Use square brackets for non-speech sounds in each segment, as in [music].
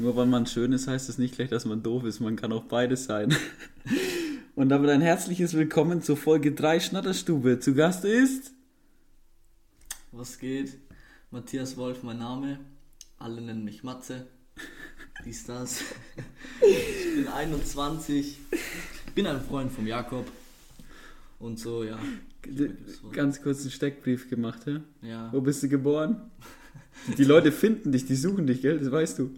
Nur weil man schön ist, heißt es nicht gleich, dass man doof ist. Man kann auch beides sein. [laughs] Und damit ein herzliches Willkommen zur Folge 3 Schnatterstube. Zu Gast ist. Was geht? Matthias Wolf, mein Name. Alle nennen mich Matze. Dies, das. Ich bin 21. Bin ein Freund vom Jakob. Und so, ja. Ganz kurz einen Steckbrief gemacht, ja? Ja. Wo bist du geboren? Die Leute finden dich, die suchen dich, gell? Das weißt du.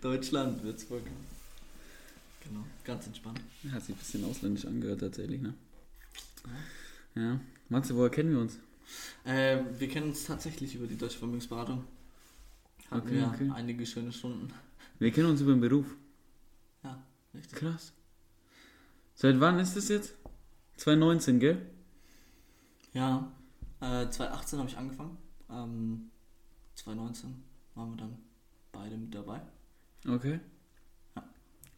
Deutschland, Würzburg. Genau, ganz entspannt. Hat sich ein bisschen ausländisch angehört, tatsächlich, ne? Ja. Matze, woher kennen wir uns? Äh, wir kennen uns tatsächlich über die Deutsche Vermögensberatung. Hatten Okay, wir okay. einige schöne Stunden. Wir kennen uns über den Beruf. Ja, richtig. Krass. Seit wann ist das jetzt? 2019, gell? Ja, äh, 2018 habe ich angefangen. Ähm, 2019 waren wir dann beide mit dabei. Okay. Ja.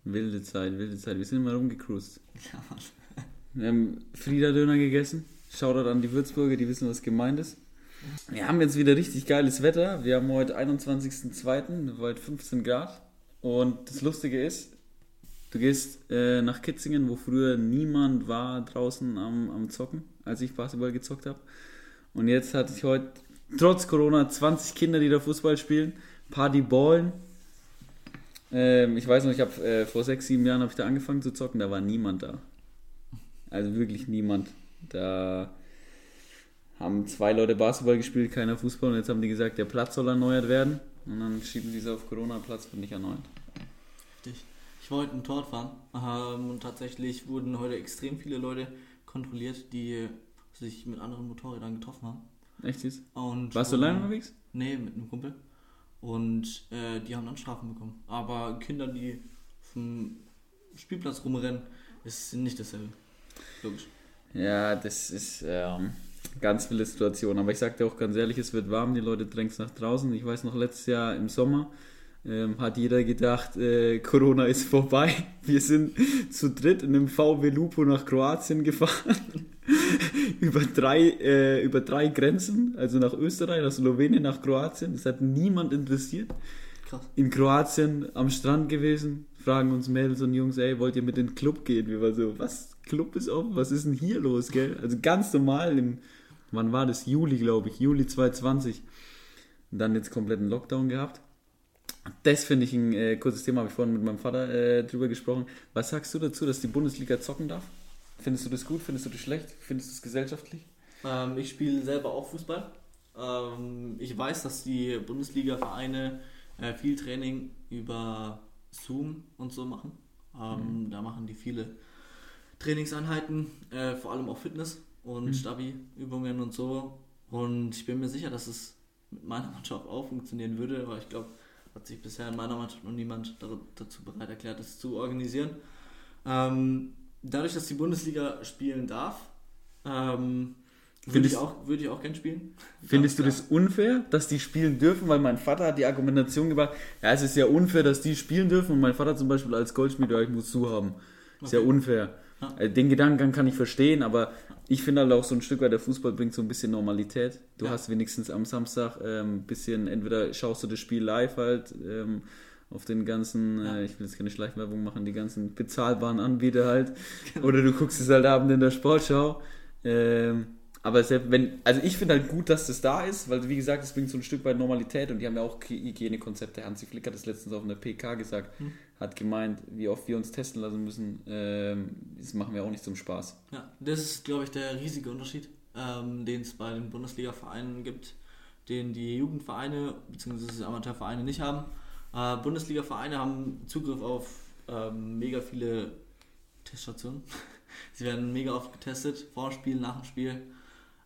Wilde Zeit, wilde Zeit. Wir sind mal rumgecruised. Ja, Mann. Wir haben Frieda-Döner gegessen. Shoutout an die Würzburger, die wissen, was gemeint ist. Wir haben jetzt wieder richtig geiles Wetter. Wir haben heute 21.02., heute 15 Grad. Und das Lustige ist, du gehst äh, nach Kitzingen, wo früher niemand war draußen am, am Zocken, als ich Basketball gezockt habe. Und jetzt hatte ich heute, trotz Corona, 20 Kinder, die da Fußball spielen. Party ballen. Ähm, ich weiß noch, ich habe äh, vor sechs, sieben Jahren habe ich da angefangen zu zocken, da war niemand da. Also wirklich niemand. Da haben zwei Leute Basketball gespielt, keiner Fußball und jetzt haben die gesagt, der Platz soll erneuert werden. Und dann schieben die es auf Corona-Platz wird nicht erneuert. Heftig. Ich war heute ein Tor fahren ähm, und tatsächlich wurden heute extrem viele Leute kontrolliert, die sich mit anderen Motorrädern getroffen haben. Echt jetzt? Und Warst du allein unterwegs? Nee, mit einem Kumpel. Und äh, die haben dann Strafen bekommen. Aber Kinder, die dem Spielplatz rumrennen, ist nicht dasselbe. Logisch. Ja, das ist ähm, ganz viele Situation. Aber ich sag dir auch ganz ehrlich, es wird warm, die Leute drängen nach draußen. Ich weiß noch, letztes Jahr im Sommer ähm, hat jeder gedacht, äh, Corona ist vorbei. [laughs] Wir sind zu dritt in einem VW Lupo nach Kroatien gefahren. [laughs] über, drei, äh, über drei Grenzen, also nach Österreich, nach Slowenien, nach Kroatien. Das hat niemand interessiert. Krass. In Kroatien am Strand gewesen, fragen uns Mädels und Jungs, ey, wollt ihr mit in den Club gehen? Wir waren so, was? Club ist offen? Was ist denn hier los, gell? Also ganz normal im, wann war das? Juli, glaube ich, Juli 2020. Und dann jetzt kompletten Lockdown gehabt. Das finde ich ein äh, kurzes Thema, habe ich vorhin mit meinem Vater äh, drüber gesprochen. Was sagst du dazu, dass die Bundesliga zocken darf? Findest du das gut? Findest du das schlecht? Findest du es gesellschaftlich? Ähm, ich spiele selber auch Fußball. Ähm, ich weiß, dass die Bundesliga-Vereine äh, viel Training über Zoom und so machen. Ähm, Da machen die viele Trainingseinheiten, äh, vor allem auch Fitness und Mhm. Stabi-Übungen und so. Und ich bin mir sicher, dass es mit meiner [laughs] Mannschaft auch funktionieren würde, aber ich glaube, hat sich bisher in meiner Mannschaft noch niemand dazu bereit erklärt, das zu organisieren. Ähm, dadurch, dass die Bundesliga spielen darf, ähm, würde ich, auch, würde ich auch gern spielen. Findest du das unfair, dass die spielen dürfen? Weil mein Vater hat die Argumentation gebracht, ja, es ist ja unfair, dass die spielen dürfen und mein Vater zum Beispiel als Goldschmied, ja, ich muss zu haben. Ist ja Okay. unfair. Ja. Also Den Gedanken kann ich verstehen, aber ich finde halt auch so ein Stück weit, der Fußball bringt so ein bisschen Normalität. Du Ja. hast wenigstens am Samstag ein ähm, bisschen, entweder schaust du das Spiel live halt ähm, auf den ganzen, Ja. äh, ich will jetzt keine Schleichwerbung machen, die ganzen bezahlbaren Anbieter halt. Oder du guckst es halt abend in der Sportschau. Ähm, aber selbst wenn, also ich finde halt gut, dass das da ist, weil wie gesagt, es bringt so ein Stück weit Normalität und die haben ja auch Hygienekonzepte. Hansi Flick hat das letztens auf einer PK gesagt, Hm. hat gemeint, wie oft wir uns testen lassen müssen, ähm, das machen wir auch nicht zum Spaß. Ja, das ist, glaube ich, der riesige Unterschied, ähm, den es bei den Bundesliga-Vereinen gibt, den die Jugendvereine bzw. Amateurvereine nicht haben. Äh, Bundesliga-Vereine haben Zugriff auf ähm, mega viele Teststationen. [laughs] Sie werden mega oft getestet, vor dem Spiel, nach dem Spiel,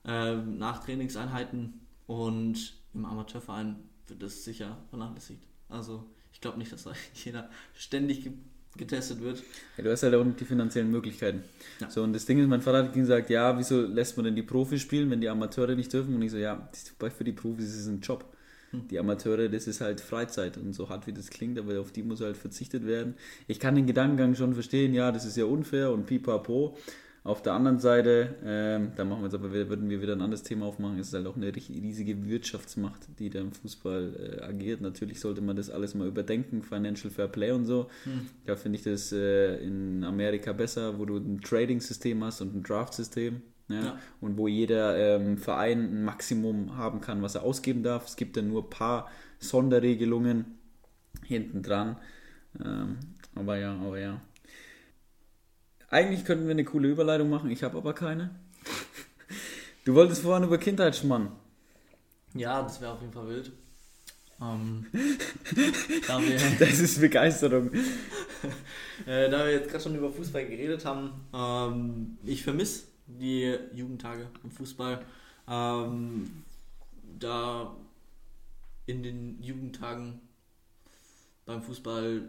ähm, nach Trainingseinheiten und im Amateurverein wird das sicher vernachlässigt. Also ich glaube nicht, dass da [laughs] jeder ständig ge getestet wird. Ja, du hast halt auch die finanziellen Möglichkeiten. Ja. So, und das Ding ist, mein Vater hat gesagt, ja, wieso lässt man denn die Profis spielen, wenn die Amateure nicht dürfen? Und ich so, ja, für die Profis ist es ein Job. Hm. Die Amateure, das ist halt Freizeit und so hart wie das klingt, aber auf die muss halt verzichtet werden. Ich kann den Gedankengang schon verstehen, ja, das ist ja unfair und pipapo, Auf der anderen Seite, ähm, da machen wir jetzt aber, würden wir wieder ein anderes Thema aufmachen, ist halt auch eine riesige Wirtschaftsmacht, die da im Fußball äh, agiert. Natürlich sollte man das alles mal überdenken, Financial Fair Play und so. Hm. Da finde ich das äh, in Amerika besser, wo du ein Trading-System hast und ein Draft-System. Ja, ja. Und wo jeder ähm, Verein ein Maximum haben kann, was er ausgeben darf. Es gibt dann nur ein paar Sonderregelungen hinten dran. Ähm, aber ja, aber ja. Eigentlich könnten wir eine coole Überleitung machen, ich habe aber keine. Du wolltest vorhin über Kindheitsschmann. Ja, das wäre auf jeden Fall wild. Ähm, [laughs] das ist Begeisterung. [laughs] äh, da wir jetzt gerade schon über Fußball geredet haben, ähm, ich vermisse die Jugendtage im Fußball. Ähm, da in den Jugendtagen beim Fußball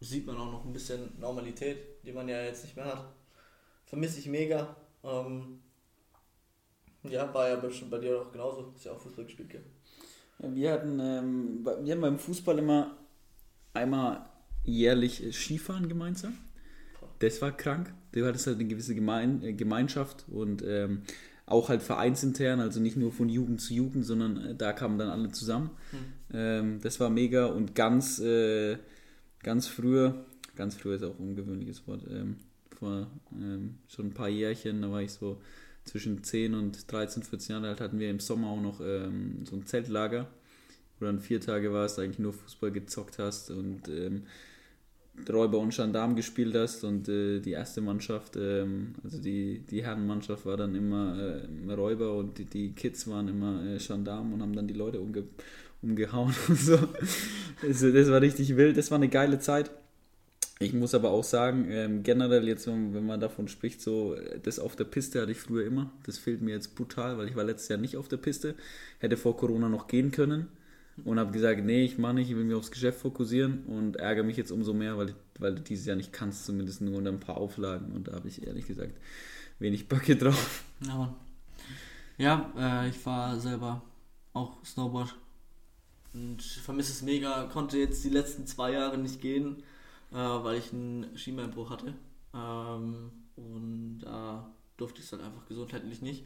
sieht man auch noch ein bisschen Normalität, die man ja jetzt nicht mehr hat. Vermisse ich mega. Ähm, ja, war ja bestimmt bei dir auch genauso. Hast ja auch Fußball gespielt, gell? Ja, wir hatten, ähm, wir haben beim Fußball immer einmal jährlich Skifahren gemeinsam. Das war krank. Du hattest halt eine gewisse Gemein äh, Gemeinschaft und ähm, auch halt vereinsintern, also nicht nur von Jugend zu Jugend, sondern äh, da kamen dann alle zusammen. Mhm. Ähm, das war mega und ganz äh, ganz früher, ganz früher ist auch ein ungewöhnliches Wort, ähm, vor ähm, schon ein paar Jährchen, da war ich so zwischen 10 und 13, 14 Jahre alt, hatten wir im Sommer auch noch ähm, so ein Zeltlager, wo dann vier Tage warst, eigentlich nur Fußball gezockt hast und ähm, Räuber und Gendarm gespielt hast und äh, die erste Mannschaft, ähm, also die, die Herrenmannschaft war dann immer äh, Räuber und die, die Kids waren immer äh, Gendarm und haben dann die Leute umge umgehauen [laughs] und so. Also, das war richtig wild, das war eine geile Zeit. Ich muss aber auch sagen, ähm, generell jetzt, wenn man davon spricht, so das auf der Piste hatte ich früher immer. Das fehlt mir jetzt brutal, weil ich war letztes Jahr nicht auf der Piste. Hätte vor Corona noch gehen können und habe gesagt, nee, ich mache nicht, ich will mich aufs Geschäft fokussieren und ärgere mich jetzt umso mehr, weil, weil du dieses Jahr nicht kannst, zumindest nur unter ein paar Auflagen. Und da habe ich ehrlich gesagt wenig [laughs] Böcke drauf. Ja, ja äh, ich war selber auch Snowboard und vermisse es mega. Konnte jetzt die letzten zwei Jahre nicht gehen, äh, weil ich einen Schienbeinbruch hatte. Ähm, und da durfte ich es halt einfach gesundheitlich nicht.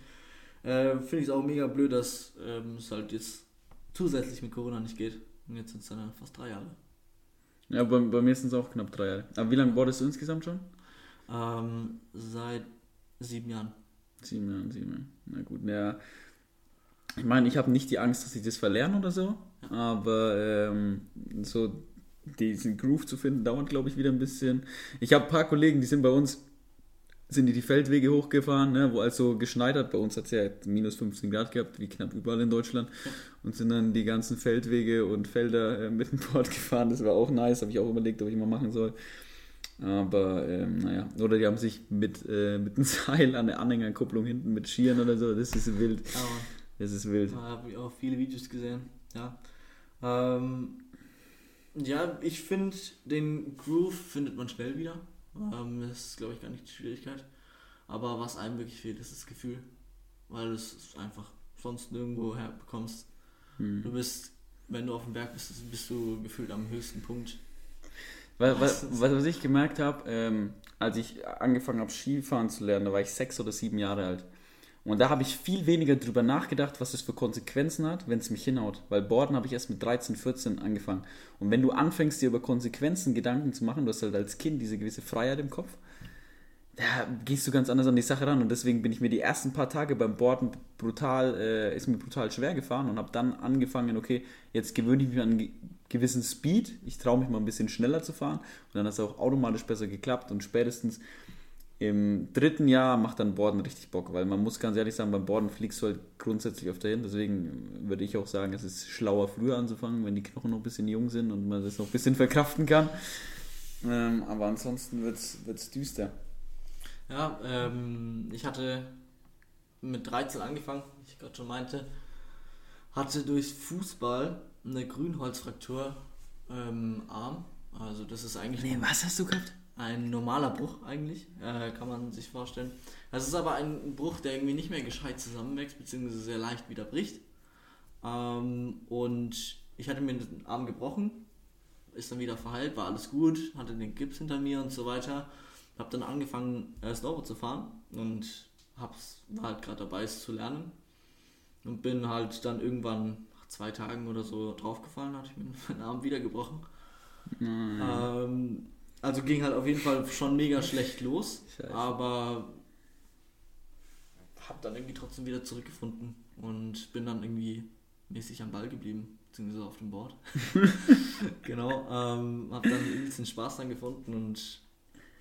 Äh, Finde ich es auch mega blöd, dass ähm, es halt jetzt zusätzlich mit Corona nicht geht. Und jetzt sind es dann fast drei Jahre. Ja, bei, bei mir sind es auch knapp drei Jahre. Aber wie lange boardest du insgesamt schon? Ähm, seit sieben Jahren. Sieben Jahren, sieben Jahre. Na gut, ja. Ich meine, ich habe nicht die Angst, dass ich das verlerne oder so. Aber ähm, so diesen Groove zu finden, dauert, glaube ich, wieder ein bisschen. Ich habe ein paar Kollegen, die sind bei uns, sind die die Feldwege hochgefahren, ne, wo also geschneit hat. Bei uns hat es ja minus 15 Grad gehabt, wie knapp überall in Deutschland. Und sind dann die ganzen Feldwege und Felder äh, mit dem Board [laughs] gefahren. Das war auch nice, habe ich auch überlegt, ob ich mal machen soll. Aber ähm, naja, oder die haben sich mit, äh, mit einem [laughs] Seil an der Anhängerkupplung hinten mit Skiern oder so. Das ist wild. Das ist wild. Da habe ich auch viele Videos gesehen. Ja. Ähm, ja, ich finde, den Groove findet man schnell wieder. Ähm, das ist, glaube ich, gar nicht die Schwierigkeit. Aber was einem wirklich fehlt, ist das Gefühl. Weil du es einfach sonst nirgendwo herbekommst. Hm. Du bist, wenn du auf dem Berg bist, bist du gefühlt am höchsten Punkt. Was, was, was ich gemerkt habe, ähm, als ich angefangen habe, Skifahren zu lernen, da war ich sechs oder sieben Jahre alt. Und da habe ich viel weniger drüber nachgedacht, was das für Konsequenzen hat, wenn es mich hinhaut. Weil Borden habe ich erst mit 13, 14 angefangen. Und wenn du anfängst, dir über Konsequenzen Gedanken zu machen, du hast halt als Kind diese gewisse Freiheit im Kopf, da gehst du ganz anders an die Sache ran. Und deswegen bin ich mir die ersten paar Tage beim Borden brutal, äh, ist mir brutal schwer gefahren und habe dann angefangen, okay, jetzt gewöhne ich mich an einen gewissen Speed. Ich traue mich mal ein bisschen schneller zu fahren. Und dann hat es auch automatisch besser geklappt. Und spätestens im dritten Jahr macht dann Borden richtig Bock, weil man muss ganz ehrlich sagen, beim Borden fliegst du halt grundsätzlich öfter hin. Deswegen würde ich auch sagen, es ist schlauer, früher anzufangen, wenn die Knochen noch ein bisschen jung sind und man das noch ein bisschen [laughs] verkraften kann. Ähm, aber ansonsten wird es düster. Ja, ähm, ich hatte mit 13 angefangen, wie ich gerade schon meinte, hatte durch Fußball eine Grünholzfraktur ähm, Arm. Also das ist eigentlich. Nee, was hast du gehabt? Ein normaler Bruch eigentlich, äh, kann man sich vorstellen. Das ist aber ein Bruch, der irgendwie nicht mehr gescheit zusammenwächst, beziehungsweise sehr leicht wieder bricht. Ähm, und ich hatte mir den Arm gebrochen, ist dann wieder verheilt, war alles gut, hatte den Gips hinter mir und so weiter. habe dann angefangen, äh, Snowboard zu fahren und hab's, war halt gerade dabei, es zu lernen. Und bin halt dann irgendwann nach zwei Tagen oder so draufgefallen, hatte ich mir [laughs] meinen Arm wieder gebrochen. Mhm. Ähm, also ging halt auf jeden Fall schon mega schlecht los, Scheiße. aber habe dann irgendwie trotzdem wieder zurückgefunden und bin dann irgendwie mäßig am Ball geblieben, beziehungsweise auf dem Board. [laughs] genau, ähm, habe dann irgendwie den Spaß dann gefunden und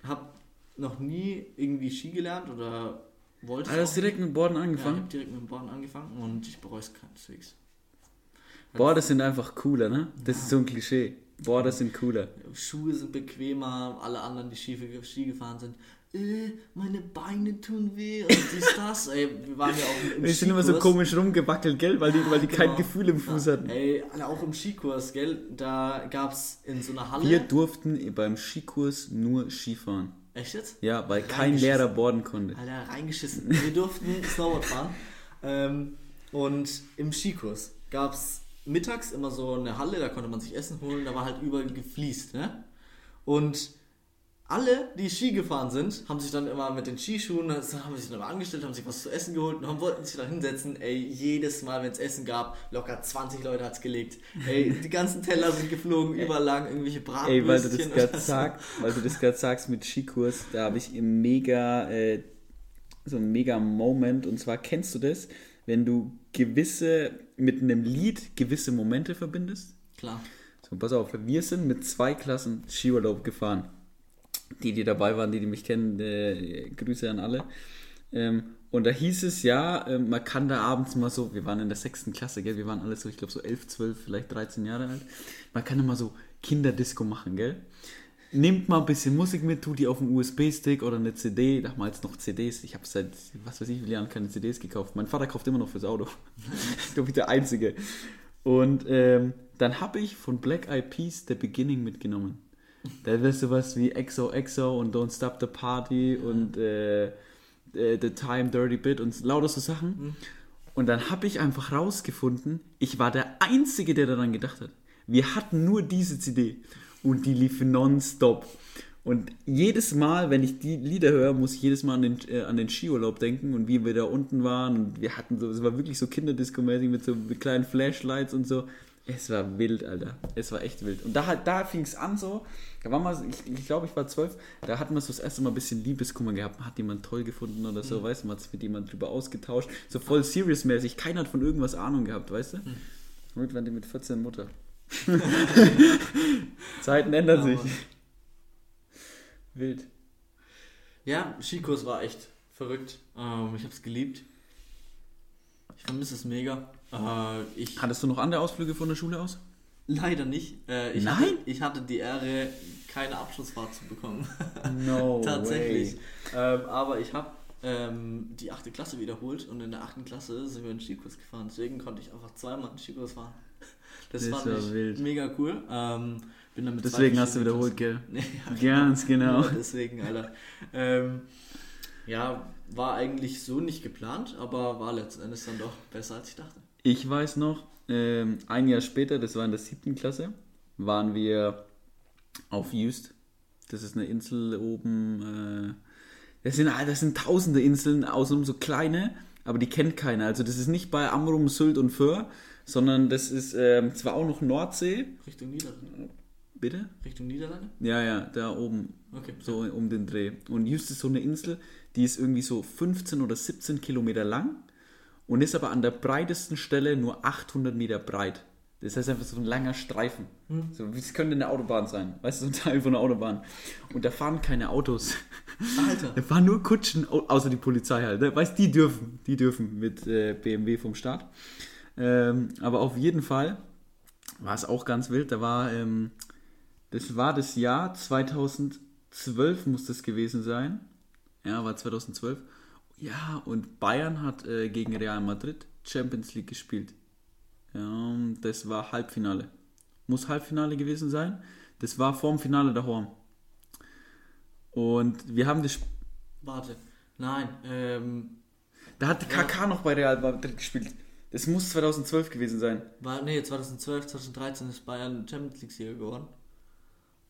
habe noch nie irgendwie Ski gelernt oder wollte du hast direkt mit Borden ja, ich angefangen? habe direkt mit dem Boarden angefangen und ich bereue es keineswegs. Border sind einfach cooler, ne? Das ist so ein Klischee. Border sind cooler. Schuhe sind bequemer, alle anderen, die Ski, gefahren sind, äh, meine Beine tun weh und dies, [laughs] das. Ey, wir waren ja auch im Die sind immer so komisch rumgewackelt, gell? Weil die, weil die kein Genau. Gefühl im Fuß Ja, hatten. Ey, alle auch im Skikurs, gell? Da gab es in so einer Halle. Wir durften beim Skikurs nur Skifahren. Echt jetzt? Ja, weil kein. Lehrer borden konnte. Alter, reingeschissen. Wir durften Snowboard fahren. Ähm, und im Skikurs gab es mittags immer so eine Halle, da konnte man sich Essen holen, da war halt überall gefliest. Ne? Und alle, die Ski gefahren sind, haben sich dann immer mit den Skischuhen, haben sich dann immer angestellt, haben sich was zu essen geholt und haben, wollten sich dann hinsetzen. Ey, jedes Mal, wenn es Essen gab, locker 20 Leute hat es gelegt. Ey, die ganzen Teller sind geflogen, überall lagen irgendwelche Ey, weil du das Bratwürstchen. gerade sagst, weil du das gerade sagst mit Skikurs, da habe ich im mega äh, so ein mega Moment und zwar kennst du das, wenn du gewisse mit einem Lied gewisse Momente verbindest? Klar. So, pass auf, wir sind mit zwei Klassen Skiurlaub gefahren. Die, die dabei waren, die, die mich kennen, äh, Grüße an alle. Ähm, und da hieß es ja, äh, man kann da abends mal so, wir waren in der sechsten Klasse, gell? wir waren alle so, ich glaube so 11, 12, vielleicht 13 Jahre alt. Man kann da mal so Kinderdisco machen, gell? Nehmt mal ein bisschen Musik mit, tut die auf einen USB-Stick oder eine CD, damals noch CDs. Ich habe seit, was weiß ich, wie vielen Jahren keine CDs gekauft. Mein Vater kauft immer noch fürs Auto. ich glaube, ich der Einzige. Und ähm, dann habe ich von Black Eyed Peas The Beginning mitgenommen. Da wäre sowas wie EXO EXO und Don't Stop the Party und äh, äh, The Time Dirty Bit und lauter so Sachen. Und dann habe ich einfach rausgefunden, ich war der Einzige, der daran gedacht hat. Wir hatten nur diese CD und die lief nonstop. Und jedes Mal, wenn ich die Lieder höre, muss ich jedes Mal an den, äh, an den Skiurlaub denken und wie wir da unten waren. Und wir hatten so, es war wirklich so Kinderdisco-mäßig mit so mit kleinen Flashlights und so. Es war wild, Alter. Es war echt wild. Und da, hat- da fing es an so, da war mal, ich, ich glaube, ich war zwölf, da hat man so das erste Mal ein bisschen Liebeskummer gehabt. Man hat jemand toll gefunden oder so, weißt du, man hat sich mit jemand drüber ausgetauscht. So voll serious-mäßig. Keiner hat von irgendwas Ahnung gehabt, weißt du? Und irgendwann die mit 14 Mutter. [laughs] Zeiten ändern sich. Wild. Ja, Skikurs war echt verrückt. Ähm, ich habe es geliebt. Ich vermisse es mega. Äh, ich Hattest du noch andere Ausflüge von der Schule aus? leider nicht. Äh, ich Nein? Hatte, ich hatte die Ehre, keine Abschlussfahrt zu bekommen. No [laughs] Tatsächlich. Ähm, aber ich habe ähm, die achte Klasse wiederholt und in der achten Klasse sind wir einen Skikurs gefahren. Deswegen konnte ich einfach zweimal einen Skikurs fahren. Das, Das fand war ich wild. mega cool. Ähm, bin dann mit zwei Deswegen hast du wiederholt, gell? [laughs] [laughs] Ja, Ganz genau. Nur deswegen, Alter. Ähm, ja, war eigentlich so nicht geplant, aber war letzten Endes dann doch besser als ich dachte. Ich weiß noch, ähm, ein Jahr später, das war in der siebten Klasse, waren wir auf Jüst. Das ist eine Insel oben. Äh, das, sind, ah, das sind tausende Inseln, außenrum so kleine, aber die kennt keiner. Also das ist nicht bei Amrum, Sylt und Föhr, sondern das ist ähm, zwar auch noch Nordsee. Richtung Niederlande. Bitte? Richtung Niederlande? Ja, ja, da oben. Okay. So um den Dreh. Und Just ist so eine Insel, die ist irgendwie so 15 oder 17 Kilometer lang und ist aber an der breitesten Stelle nur 800 Meter breit. Das heißt einfach so ein langer Streifen. So, wie es könnte eine Autobahn sein. Weißt du, so ein Teil von einer Autobahn. Und da fahren keine Autos. Alter. Da fahren nur Kutschen, au- außer die Polizei halt. Ne? Weißt die dürfen. Die dürfen mit äh, BMW vom Staat. Ähm, aber auf jeden Fall war es auch ganz wild. Da war, ähm, das war das Jahr 2012 muss das gewesen sein. Ja, war 2012. Ja, und Bayern hat äh, gegen Real Madrid Champions League gespielt. Ja, das war Halbfinale. Muss Halbfinale gewesen sein. Das war vorm Finale daheim. Und wir haben das. Warte. Nein, ähm, Da hat KK noch bei Real Madrid gespielt. Das muss 2012 gewesen sein. war, nee, 2012, 2013 ist Bayern Champions League Sieger geworden.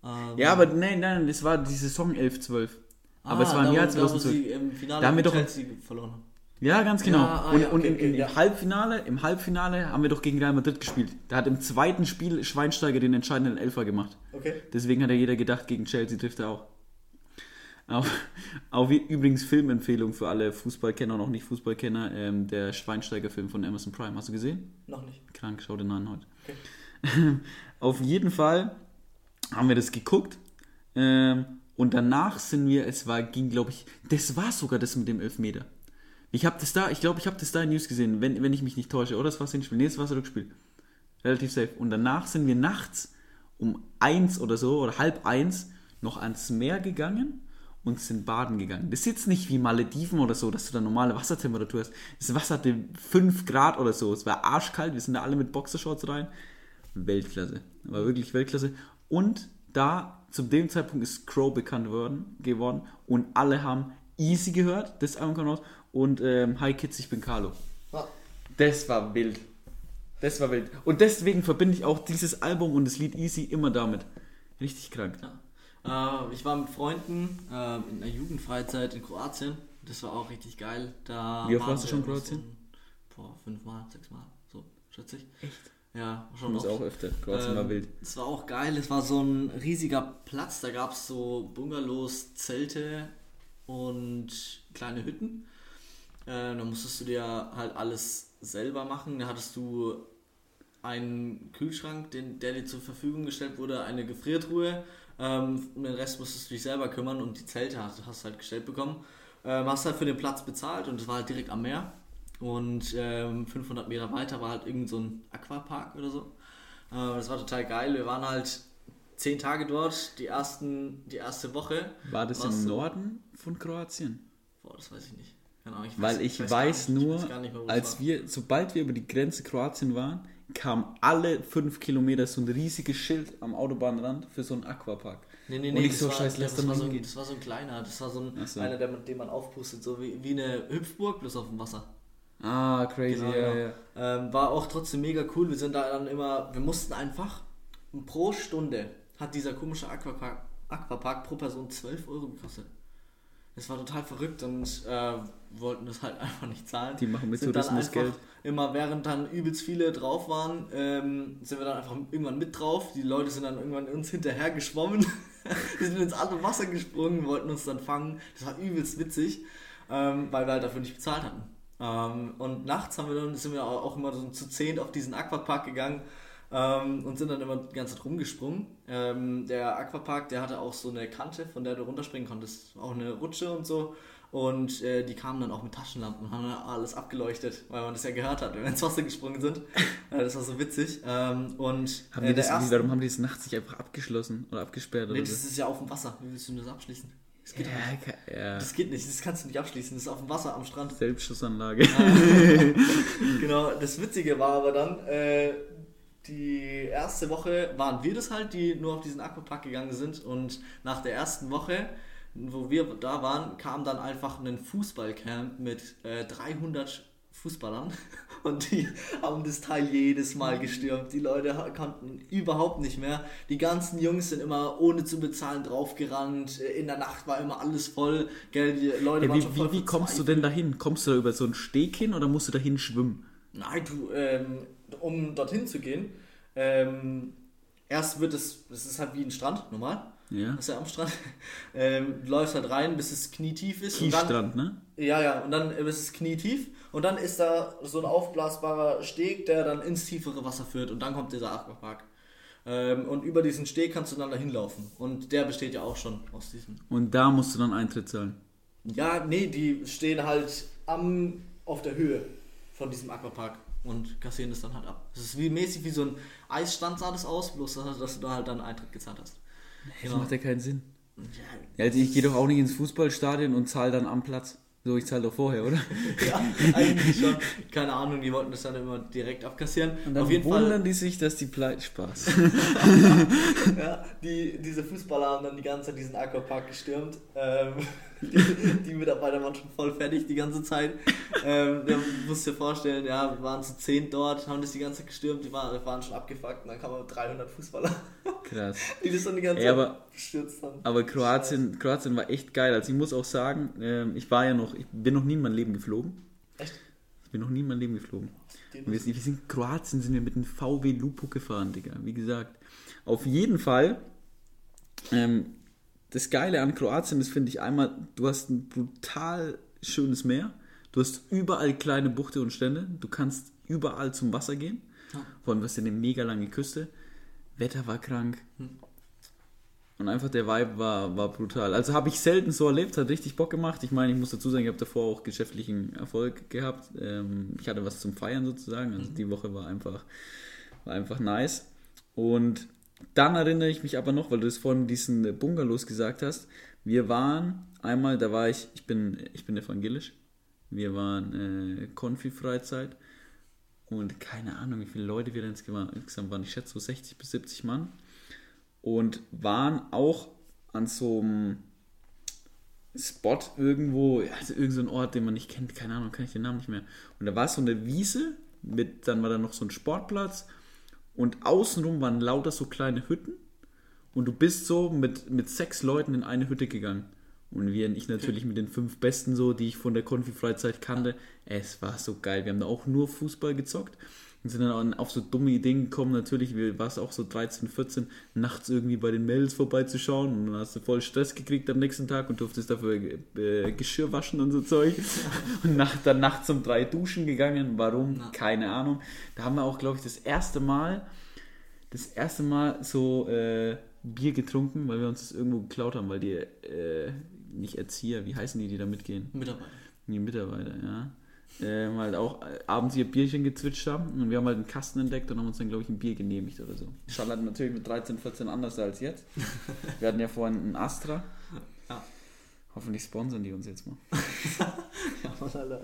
Ähm, Ja, aber nein, nein, das war die Saison 11, 12. Aber es war im Ah, Jahr wo- da, wo 2012. sie im Finale Da haben wir doch- Chelsea verloren haben. Ja, ganz genau. Ja, ah, und ja, und okay, im, okay, im ja. Halbfinale, im Halbfinale haben wir doch gegen Real Madrid gespielt. Da hat im zweiten Spiel Schweinsteiger den entscheidenden Elfer gemacht. Okay. Deswegen hat ja jeder gedacht, gegen Chelsea trifft er auch. Auch, auch wie, übrigens Filmempfehlung für alle Fußballkenner und auch nicht Fußballkenner, ähm, der Schweinsteiger-Film von Amazon Prime. Hast du gesehen? Noch nicht. Krank, schau den an heute. Okay. [laughs] Auf jeden Fall haben wir das geguckt. Ähm, und danach sind wir, es war, ging, glaube ich, das war sogar das mit dem Elfmeter. Ich habe das da, ich glaube, ich habe das da in News gesehen, wenn, wenn ich mich nicht täusche. Oder das war das Hinspiel. Nee, das war das Rückspiel. Relativ safe. Und danach sind wir nachts um eins oder so, oder halb eins, noch ans Meer gegangen und sind baden gegangen. Das ist jetzt nicht wie Malediven oder so, dass du da normale Wassertemperatur hast. Das Wasser hatte 5 Grad oder so. Es war arschkalt. Wir sind da alle mit Boxershorts rein. Weltklasse. War wirklich Weltklasse. Und da, zu dem Zeitpunkt ist Crow bekannt worden, geworden und alle haben Easy gehört, das Album kam raus, und ähm, Hi Kids, ich bin Carlo. Ah, Das war wild. Das war wild. Und deswegen verbinde ich auch dieses Album und das Lied Easy immer damit. Richtig krank. ja. Äh, ich war mit Freunden äh, in einer Jugendfreizeit in Kroatien. Das war auch richtig geil. Da Wie oft warst du schon in Kroatien? So, boah, fünfmal, sechsmal, so schätze ich. Echt? Ja, schon oft. auch öfter. Kroatien war Ähm, wild. Es war auch geil, es war so ein riesiger Platz, da gab es so Bungalows, Zelte und kleine Hütten. Äh, da musstest du dir halt alles selber machen. Da hattest du einen Kühlschrank, den, der dir zur Verfügung gestellt wurde, eine Gefriertruhe. Ähm, um den Rest musstest du dich selber kümmern und die Zelte hast, hast du halt gestellt bekommen. Ähm, hast halt für den Platz bezahlt und es war halt direkt am Meer. Und ähm, 500 Meter weiter war halt irgend so ein Aquapark oder so. Äh, das war total geil. Wir waren halt zehn Tage dort, die, ersten, die erste Woche. War das im so- Norden von Kroatien? Boah, das weiß ich nicht. Ahnung, ich Weil ich gar weiß, nicht- ich nur, weiß gar nicht mehr, als wir, sobald wir über die Grenze Kroatien waren, kam alle fünf Kilometer so ein riesiges Schild am Autobahnrand für so einen Aquapark. Nee, nee, Und nee, ich das, so, war, scheiß, ja, lass das, da war so ein, das war so ein kleiner, das war so ein, so. einer, der, den man aufpustet, so wie, wie eine Hüpfburg, bloß auf dem Wasser. Ah, crazy, Genau, ja, genau. ja. Ähm, war auch trotzdem mega cool. Wir sind da dann immer, wir mussten einfach pro Stunde hat dieser komische Aquapark, Aquapark pro Person 12 Euro gekostet. Das war total verrückt und äh, wollten das halt [laughs] einfach nicht zahlen. Die machen mit Sind dann Tourismus einfach Geld. Immer während dann übelst viele drauf waren, ähm, sind wir dann einfach irgendwann mit drauf. Die Leute sind dann irgendwann uns hinterher geschwommen. [laughs] wir sind ins andere Wasser gesprungen, wollten uns dann fangen. Das war übelst witzig, ähm, weil wir halt dafür nicht bezahlt hatten. Ähm, und nachts haben wir dann, sind wir auch immer so zu zehn auf diesen Aquapark gegangen ähm, und sind dann immer die ganze Zeit rumgesprungen. Ähm, der Aquapark, der hatte auch so eine Kante, von der du runterspringen konntest. Auch eine Rutsche und so. Und äh, die kamen dann auch mit Taschenlampen und haben dann alles abgeleuchtet, weil man das ja gehört hat, wenn wir ins Wasser gesprungen sind. [laughs] Äh, das war so witzig. Ähm, und Haben äh, die das, erste- warum haben die das nachts nicht einfach abgeschlossen oder abgesperrt Nee, oder das so? ist ja auf dem Wasser. Wie willst du denn das abschließen? Das geht, Ja, ja. das geht nicht, das kannst du nicht abschließen. Das ist auf dem Wasser am Strand. Selbstschussanlage. [laughs] genau, das Witzige war aber dann, äh, die erste Woche waren wir das halt, die nur auf diesen Aquapark gegangen sind und nach der ersten Woche, wo wir da waren, kam dann einfach ein Fußballcamp mit äh, 300 Fußballern [laughs] und die haben das Teil jedes Mal gestürmt. Die Leute konnten überhaupt nicht mehr. Die ganzen Jungs sind immer ohne zu bezahlen draufgerannt. In der Nacht war immer alles voll. Gell, die Leute Ja, waren wie, schon voll wie, wie kommst du denn dahin? Kommst du da über so einen Steg hin oder musst du dahin schwimmen? Nein, du, ähm, um dorthin zu gehen, ähm, erst wird es, das ist halt wie ein Strand, normal, Ja. das ist ja am Strand, [laughs] ähm, du läufst halt rein, bis es knietief ist. und dann, Kiesstrand, ne? ja, ja, und dann äh, ist es knietief und dann ist da so ein aufblasbarer Steg, der dann ins tiefere Wasser führt und dann kommt dieser Aquapark. Ähm, und über diesen Steg kannst du dann dahin laufen und der besteht ja auch schon aus diesem Und da musst du dann Eintritt zahlen. ja, nee, die stehen halt am, auf der Höhe von diesem Aquapark und kassieren das dann halt ab. Das ist wie mäßig wie so ein Eisstand sah das aus, bloß dass, du da halt dann Eintritt gezahlt hast. Das macht ja keinen Sinn. Ja, also ich gehe doch auch nicht ins Fußballstadion und zahle dann am Platz. So, ich zahle doch vorher, oder? [laughs] ja, eigentlich schon. Keine Ahnung, die wollten das dann immer direkt abkassieren. Und dann Auf jeden wundern Fall, die sich, dass die pleite Spaß. [laughs] ja, die, diese Fußballer haben dann die ganze Zeit diesen Aquapark gestürmt. Ähm, [laughs] die, die Mitarbeiter waren schon voll fertig die ganze Zeit. Ähm, du musst dir vorstellen, ja, wir waren zu zehn dort, haben das die ganze Zeit gestürmt, die waren, waren schon abgefuckt und dann kamen 300 Fußballer, Krass. die das dann die ganze Ey, Zeit aber abgestürzt haben. Aber Kroatien, Kroatien war echt geil. Also ich muss auch sagen, ähm, ich war ja noch, ich bin noch nie in meinem Leben geflogen. Echt? Ich bin noch nie in meinem Leben geflogen. Wir, sind- wir sind in Kroatien, sind wir mit dem VW Lupo gefahren, Digga. Wie gesagt. Auf jeden Fall, ähm, das Geile an Kroatien ist, finde ich einmal, du hast ein brutal schönes Meer. Du hast überall kleine Buchte und Stände. Du kannst überall zum Wasser gehen. Ja. Vor allem, du hast eine mega lange Küste. Wetter war krank. Und einfach der Vibe war, war brutal. Also habe ich selten so erlebt, hat richtig Bock gemacht. Ich meine, ich muss dazu sagen, ich habe davor auch geschäftlichen Erfolg gehabt. Ähm, ich hatte was zum Feiern sozusagen. Also die Woche war einfach, war einfach nice. Und dann erinnere ich mich aber noch, weil du es vorhin diesen Bungalows gesagt hast. Wir waren einmal, da war ich, ich bin, ich bin evangelisch. Wir waren äh, Konfi-Freizeit. Und keine Ahnung, wie viele Leute wir insgesamt insgesamt waren. Ich schätze so 60 bis 70 Mann. Und waren auch an so einem Spot irgendwo, also irgend so ein Ort, den man nicht kennt, keine Ahnung, kann ich den Namen nicht mehr. Und da war so eine Wiese, mit, dann war da noch so ein Sportplatz und außenrum waren lauter so kleine Hütten und du bist so mit, mit sechs Leuten in eine Hütte gegangen. Und wir, ich natürlich mit den fünf Besten so, die ich von der Konfi-Freizeit kannte. Es war so geil. Wir haben da auch nur Fußball gezockt und sind dann auch auf so dumme Ideen gekommen. Natürlich war es auch so 13, 14, nachts irgendwie bei den Mädels vorbeizuschauen. Und dann hast du voll Stress gekriegt am nächsten Tag und durftest dafür äh, Geschirr waschen und so Zeug. [laughs] Und nach, dann nachts um drei duschen gegangen. Warum? Ja. Keine Ahnung. Da haben wir auch, glaube ich, das erste Mal das erste Mal so äh, Bier getrunken, weil wir uns das irgendwo geklaut haben, weil die äh, nicht Erzieher, wie heißen die, die da mitgehen? Mitarbeiter. Die Mitarbeiter, ja. Ähm, halt auch äh, abends ihr Bierchen gezwitscht haben und wir haben halt einen Kasten entdeckt und haben uns dann, glaube ich, ein Bier genehmigt oder so. Schall hat natürlich mit 13, 14 anders als jetzt. [laughs] Wir hatten ja vorhin einen Astra. Ja. Hoffentlich sponsern die uns jetzt mal. [laughs] Ja, Mann, Alter.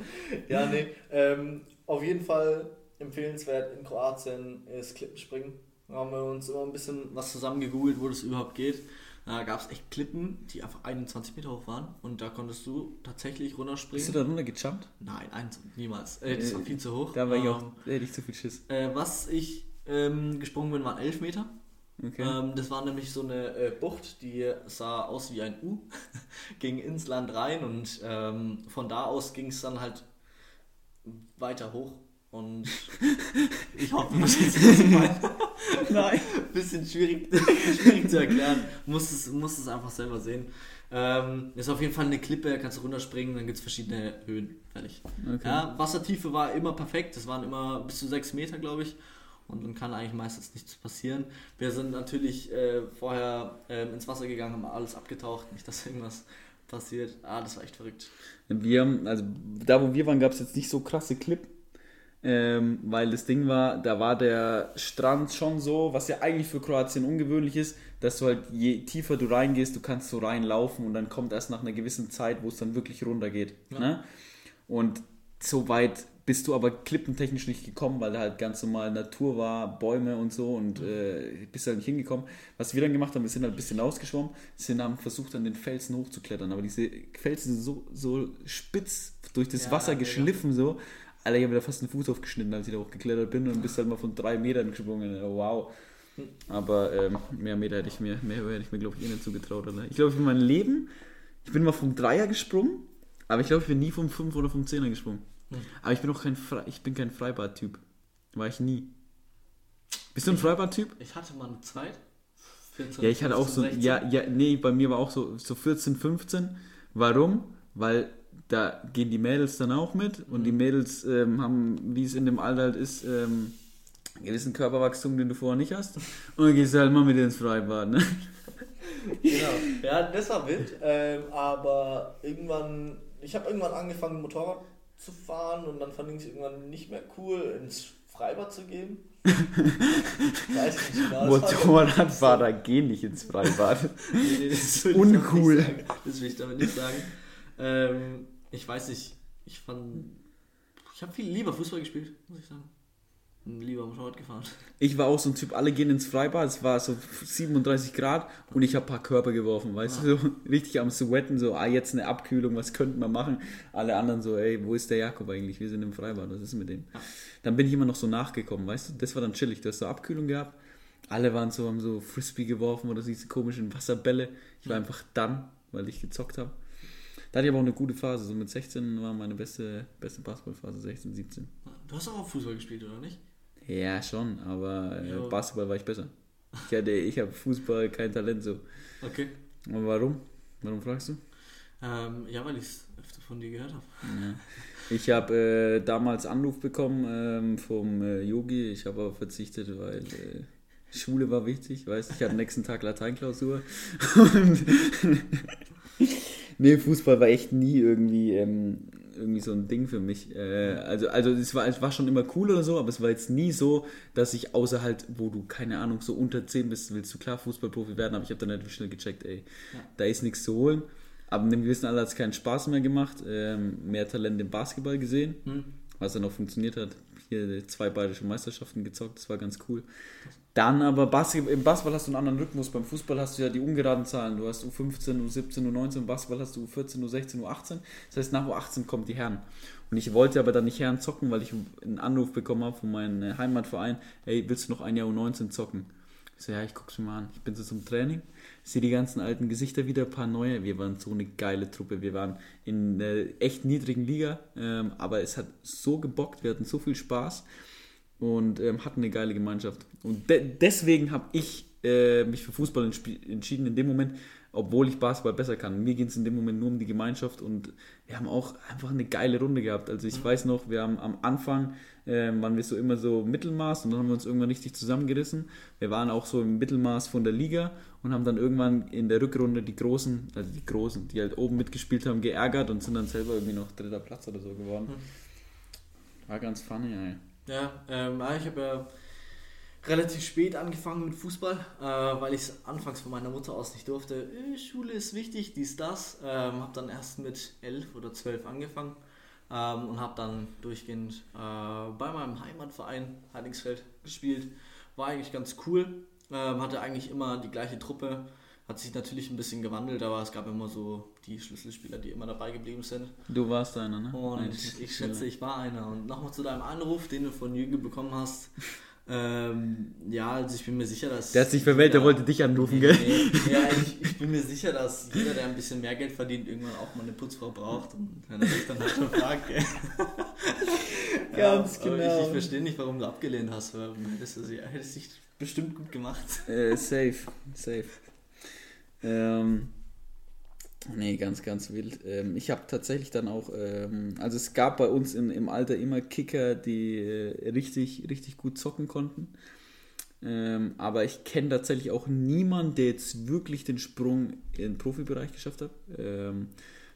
Ja, nee. Ähm, auf jeden Fall empfehlenswert in Kroatien ist Klippenspringen. Da haben wir uns immer ein bisschen was zusammen gegoogelt, wo das überhaupt geht. Da gab es echt Klippen, die einfach 21 Meter hoch waren und da konntest du tatsächlich Bist runterspringen. du da runtergejumpt? Nein, eins, niemals. Äh, das war Äh, viel zu hoch. Da war ich auch, Ähm, hätte ich zu viel Schiss. äh, was ich ähm, gesprungen bin, waren 11 Meter. Okay. Ähm, das war nämlich so eine äh, Bucht, die sah aus wie ein U, [laughs] ging ins Land rein und ähm, von da aus ging es dann halt weiter hoch. Und [laughs] ich hoffe, was ich meine. Nein. Bisschen schwierig, [laughs] schwierig zu erklären. Musst es, musst es einfach selber sehen. Ähm, ist auf jeden Fall eine Klippe, kannst du runterspringen, dann gibt es verschiedene Höhen. Fertig. Okay. Ja, Wassertiefe war immer perfekt, das waren immer bis zu 6 Meter, glaube ich. Und dann kann eigentlich meistens nichts passieren. Wir sind natürlich äh, vorher ähm, ins Wasser gegangen, haben alles abgetaucht, nicht, dass irgendwas passiert. Ah, das war echt verrückt. Wir haben, also da wo wir waren, gab es jetzt nicht so krasse Clip, ähm, weil das Ding war, da war der Strand schon so, was ja eigentlich für Kroatien ungewöhnlich ist, dass du halt je tiefer du reingehst, du kannst so reinlaufen und dann kommt erst nach einer gewissen Zeit, wo es dann wirklich runter geht. Ja. Ne? Und so weit bist du aber klippentechnisch nicht gekommen, weil da halt ganz normal Natur war, Bäume und so und äh, bist halt nicht hingekommen. Was wir dann gemacht haben, wir sind halt ein bisschen ausgeschwommen, sind haben versucht an den Felsen hochzuklettern, aber diese Felsen sind so, so spitz durch das Ja, Wasser geschliffen so. Alter, ich habe mir da fast den Fuß aufgeschnitten, als ich da hochgeklettert bin und bist halt mal von drei Metern gesprungen. Wow. Aber ähm, mehr Meter hätte ich mir, mehr hätte ich mir, glaube ich, eh nicht zugetraut. Oder? Ich glaube, für mein Leben, ich bin mal vom Dreier gesprungen, aber ich glaube, ich bin nie vom Fünf oder vom Zehner gesprungen. Hm. Aber ich bin auch kein, Fre ich bin kein Freibad-Typ. War ich nie. Bist du ein Freibad-Typ? Ich hatte mal eine Zeit. 14, Ja, ich hatte auch so, 15, 16. ja, ja, nee, bei mir war auch so, so 14, 15. Warum? Weil da gehen die Mädels dann auch mit und die Mädels ähm, haben, wie es in dem Alter halt ist, ähm, einen gewissen Körperwachstum, den du vorher nicht hast. Und dann gehst du halt mal mit ins Freibad, ne? Genau. Ja, das war wild. Ähm, aber irgendwann, ich habe irgendwann angefangen, Motorrad zu fahren und dann fand ich es irgendwann nicht mehr cool, ins Freibad zu gehen. [laughs] Genau. Motorradfahrer gehen nicht ins Freibad. Nee, nee, das damit Uncool. Das will ich damit nicht sagen. Ähm, ich weiß nicht, ich fand. Ich habe viel lieber Fußball gespielt, muss ich sagen. Und lieber Motorrad gefahren. Ich war auch so ein Typ, alle gehen ins Freibad, es war so 37 Grad und ich habe ein paar Körper geworfen, weißt du, so [laughs] richtig am Sweaten, so, ah, jetzt eine Abkühlung, was könnten wir machen? Alle anderen so, ey, wo ist der Jakob eigentlich? Wir sind im Freibad, was ist mit dem? Ja. Dann bin ich immer noch so nachgekommen, weißt du, das war dann chillig, du hast so Abkühlung gehabt Alle waren so, haben so Frisbee geworfen oder diese komischen Wasserbälle. Ich war Mhm. einfach dann, weil ich gezockt habe. Da hatte ich aber auch eine gute Phase. So mit 16 war meine beste, beste Basketballphase, 16, 17. Du hast auch Fußball gespielt, oder nicht? Ja, schon, aber äh, Ja. Basketball war ich besser. Ich hatte, ich habe Fußball kein Talent so. Okay. Und warum? Warum fragst du? Ähm, ja, weil ich es öfter von dir gehört habe. Ja. Ich habe äh, damals Anruf bekommen ähm, vom äh, Yogi. Ich habe aber verzichtet, weil äh, Schule war wichtig. Weißt ich hatte nächsten Tag Lateinklausur. [laughs] Und nee, Fußball war echt nie irgendwie, ähm, irgendwie so ein Ding für mich. Äh, also, also es, war, es war schon immer cool oder so, aber es war jetzt nie so, dass ich außer halt, wo du, keine Ahnung, so unter 10 bist, willst du klar Fußballprofi werden, aber ich habe dann relativ schnell gecheckt, ey, Ja. da ist nichts zu holen. Aber in einem gewissen Alter hat es keinen Spaß mehr gemacht, ähm, mehr Talent im Basketball gesehen, Hm. was dann auch funktioniert hat. Hier zwei bayerische Meisterschaften gezockt, das war ganz cool. Dann aber Basketball, im Basketball hast du einen anderen Rhythmus, beim Fußball hast du ja die ungeraden Zahlen. Du hast U15, U17, U19, im Basketball hast du U14, U16, U18. Das heißt, nach U18 kommen die Herren. Und ich wollte aber dann nicht Herren zocken, weil ich einen Anruf bekommen habe von meinem äh, Heimatverein, hey, willst du noch ein Jahr U19 zocken? Ich so, ja, ich guck's mir mal an. Ich bin so zum Training, sehe die ganzen alten Gesichter wieder, ein paar neue. Wir waren so eine geile Truppe. Wir waren in einer echt niedrigen Liga, ähm, aber es hat so gebockt, wir hatten so viel Spaß und ähm, hatten eine geile Gemeinschaft. Und de deswegen habe ich äh, mich für Fußball entschieden in dem Moment, obwohl ich Basketball besser kann. Mir ging es in dem Moment nur um die Gemeinschaft und wir haben auch einfach eine geile Runde gehabt. Also ich weiß noch, wir haben am Anfang ähm, waren wir so immer so Mittelmaß und dann haben wir uns irgendwann richtig zusammengerissen. Wir waren auch so im Mittelmaß von der Liga und haben dann irgendwann in der Rückrunde die Großen, also die Großen, die halt oben mitgespielt haben, geärgert und sind dann selber irgendwie noch dritter Platz oder so geworden. War ganz funny, ey. Ja, ähm, ja, ich habe ja relativ spät angefangen mit Fußball, äh, weil ich es anfangs von meiner Mutter aus nicht durfte. Äh, Schule ist wichtig, dies, das. Ähm, habe dann erst mit elf oder zwölf angefangen ähm, und habe dann durchgehend äh, bei meinem Heimatverein Heidingsfeld gespielt. War eigentlich ganz cool, ähm, hatte eigentlich immer die gleiche Truppe. Hat sich natürlich ein bisschen gewandelt, aber es gab immer so die Schlüsselspieler, die immer dabei geblieben sind. Du warst einer, ne? Und ich schätze, ich war einer. Und nochmal zu deinem Anruf, den du von Jürgen bekommen hast. Ähm, ja, also ich bin mir sicher, dass. Der hat sich verwählt, der wollte dich anrufen, Nee, gell? nee. Ja, [laughs] ich, ich bin mir sicher, dass jeder, der ein bisschen mehr Geld verdient, irgendwann auch mal eine Putzfrau braucht. Und wenn er sich dann halt schon fragt, gell. [laughs] Ganz aber genau. Ich, ich verstehe nicht, warum du abgelehnt hast. Weil hättest du sie hättest dich bestimmt gut gemacht. Äh, safe, safe. Ähm, nee, ganz, ganz wild. Ähm, ich habe tatsächlich dann auch, ähm, also es gab bei uns in, im Alter immer Kicker, die äh, richtig, richtig gut zocken konnten. Ähm, aber ich kenne tatsächlich auch niemanden, der jetzt wirklich den Sprung in den Profibereich geschafft hat. Ähm,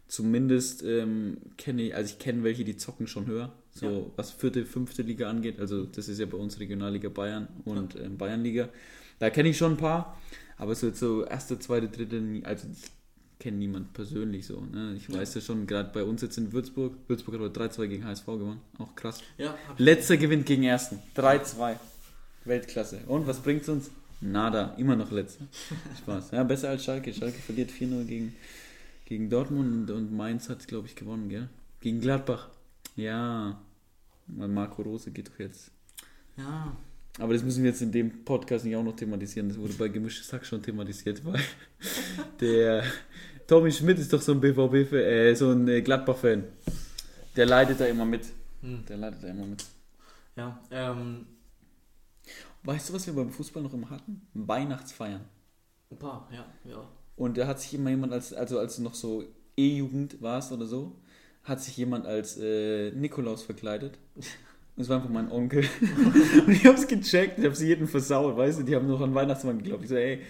zumindest ähm, kenne ich, also ich kenne welche, die zocken schon höher, so Ja. was vierte, fünfte Liga angeht. Also das ist ja bei uns Regionalliga Bayern und ähm, Bayernliga. Da kenne ich schon ein paar, aber so, so erste, zweite, dritte, also ich kenne niemand persönlich so. Ne? Ich weiß ja schon, gerade bei uns jetzt in Würzburg, Würzburg hat heute 3-2 gegen HSV gewonnen, auch krass. Ja, Letzter gewinnt gegen Ersten. 3-2. Weltklasse. Und was bringt's uns? Nada. Immer noch letzter. [laughs] Spaß. Ja, besser als Schalke. Schalke verliert 4-0 gegen, gegen Dortmund und, Mainz hat, glaube ich, gewonnen, gell? Gegen Gladbach. Ja. Marco Rose geht doch jetzt. Ja, Aber das müssen wir jetzt in dem Podcast nicht auch noch thematisieren. Das wurde bei Gemischtes Hack schon thematisiert, weil [laughs] der Tommy Schmidt ist doch so ein BVB, äh, so ein äh, Gladbach-Fan. Der leidet da immer mit. hm. Der leidet da immer mit. ja, ähm, Weißt du, was wir beim Fußball noch immer hatten? Weihnachtsfeiern. ein paar, ja, ja. Und da hat sich immer jemand, als, also als du noch so E-Jugend warst oder so, hat sich jemand als äh, Nikolaus verkleidet. [laughs] Das war einfach mein Onkel. [laughs] und ich hab's gecheckt, ich hab's jedem versaut, weißt du, die haben noch an Weihnachtsmann geglaubt. Ich so, ey,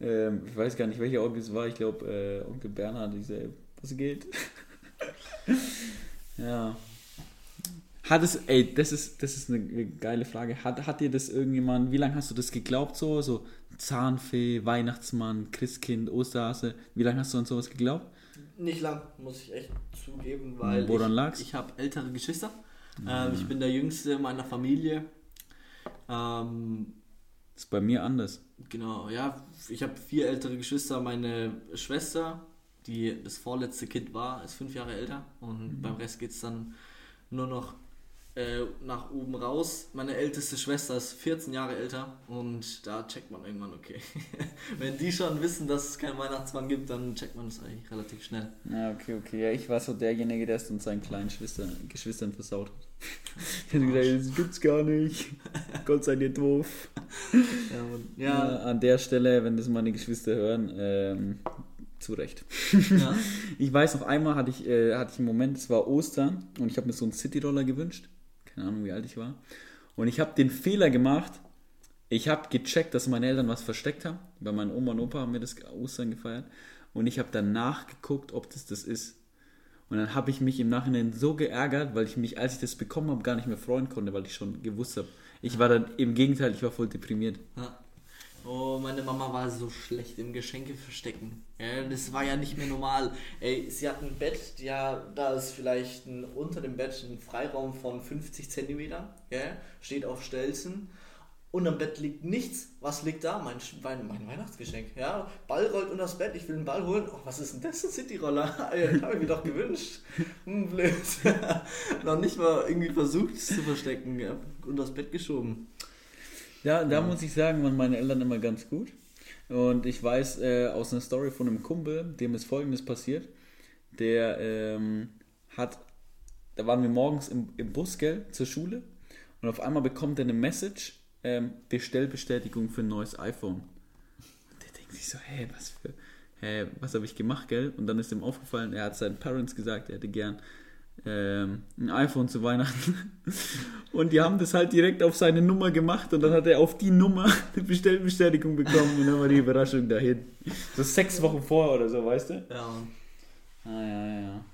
ähm, ich weiß gar nicht, welcher Onkel es war. Ich glaube, äh, Onkel Bernhard. Ich so, ey, was geht? [laughs] ja. Hat es, ey, das ist, das ist eine geile Frage. Hat, hat dir das irgendjemand, wie lange hast du das geglaubt so? So Zahnfee, Weihnachtsmann, Christkind, Osterhase. Wie lange hast du an sowas geglaubt? Nicht lang, muss ich echt zugeben, weil Woran ich, lag's? ich habe ältere Geschwister. Ähm, ich bin der Jüngste meiner Familie. Ähm, ist bei mir anders. genau, ja, ich habe vier ältere Geschwister. Meine Schwester, die das vorletzte Kind war, ist fünf Jahre älter. Und beim Rest geht es dann nur noch äh, nach oben raus. Meine älteste Schwester ist 14 Jahre älter und da checkt man irgendwann, okay. [laughs] Wenn die schon wissen, dass es keinen Weihnachtsmann gibt, dann checkt man das eigentlich relativ schnell. Ja, okay, okay. Ja, ich war so derjenige, der es uns seinen kleinen Schwestern, Geschwistern versaut hat. Ich hätte gedacht, das gibt's gar nicht. [laughs] Gott sei dir doof. Ja, ja, an der Stelle, wenn das meine Geschwister hören, ähm, zu Recht. ja. [laughs] Ich weiß noch einmal hatte ich, äh, hatte ich einen Moment, es war Ostern und ich habe mir so einen Cityroller gewünscht. Keine Ahnung, wie alt ich war. Und ich habe den Fehler gemacht. Ich habe gecheckt, dass meine Eltern was versteckt haben. Bei meinen Oma und Opa haben wir das Ostern gefeiert. Und ich habe danach geguckt, ob das das ist. Und dann habe ich mich im Nachhinein so geärgert, weil ich mich, als ich das bekommen habe, gar nicht mehr freuen konnte, weil ich schon gewusst habe. Ich war dann im Gegenteil, ich war voll deprimiert. Oh, meine Mama war so schlecht im Geschenke verstecken. Das war ja nicht mehr normal. Ey, sie hat ein Bett, ja, da ist vielleicht ein, unter dem Bett ein Freiraum von 50 Zentimetern, ja, steht auf Stelzen. Und am Bett liegt nichts. Was liegt da? Mein, mein, mein Weihnachtsgeschenk. Ja, Ball rollt unter das Bett. Ich will einen Ball holen. Oh, was ist denn das? Ein Cityroller. [laughs] Habe ich mir doch gewünscht. Hm, blöd. [laughs] Noch nicht mal irgendwie versucht es zu verstecken. Ja, unter das Bett geschoben. Ja, da muss ich sagen, waren meine Eltern immer ganz gut. Und ich weiß äh, aus einer Story von einem Kumpel, dem ist folgendes passiert. Der ähm, hat, da waren wir morgens im, im Bus, gell, zur Schule. Und auf einmal bekommt er eine Message, ähm, Bestellbestätigung für ein neues iPhone. Und der denkt sich so, hä, was für, hä, was habe ich gemacht, gell? Und dann ist ihm aufgefallen, er hat seinen Parents gesagt, er hätte gern ähm, ein iPhone zu Weihnachten. [laughs] Und die haben das halt direkt auf seine Nummer gemacht und dann hat er auf die Nummer [laughs] eine Bestellbestätigung bekommen und dann war die Überraschung dahin. So sechs Wochen vorher oder so, weißt du? Ja, Ah, ja, ja, ja.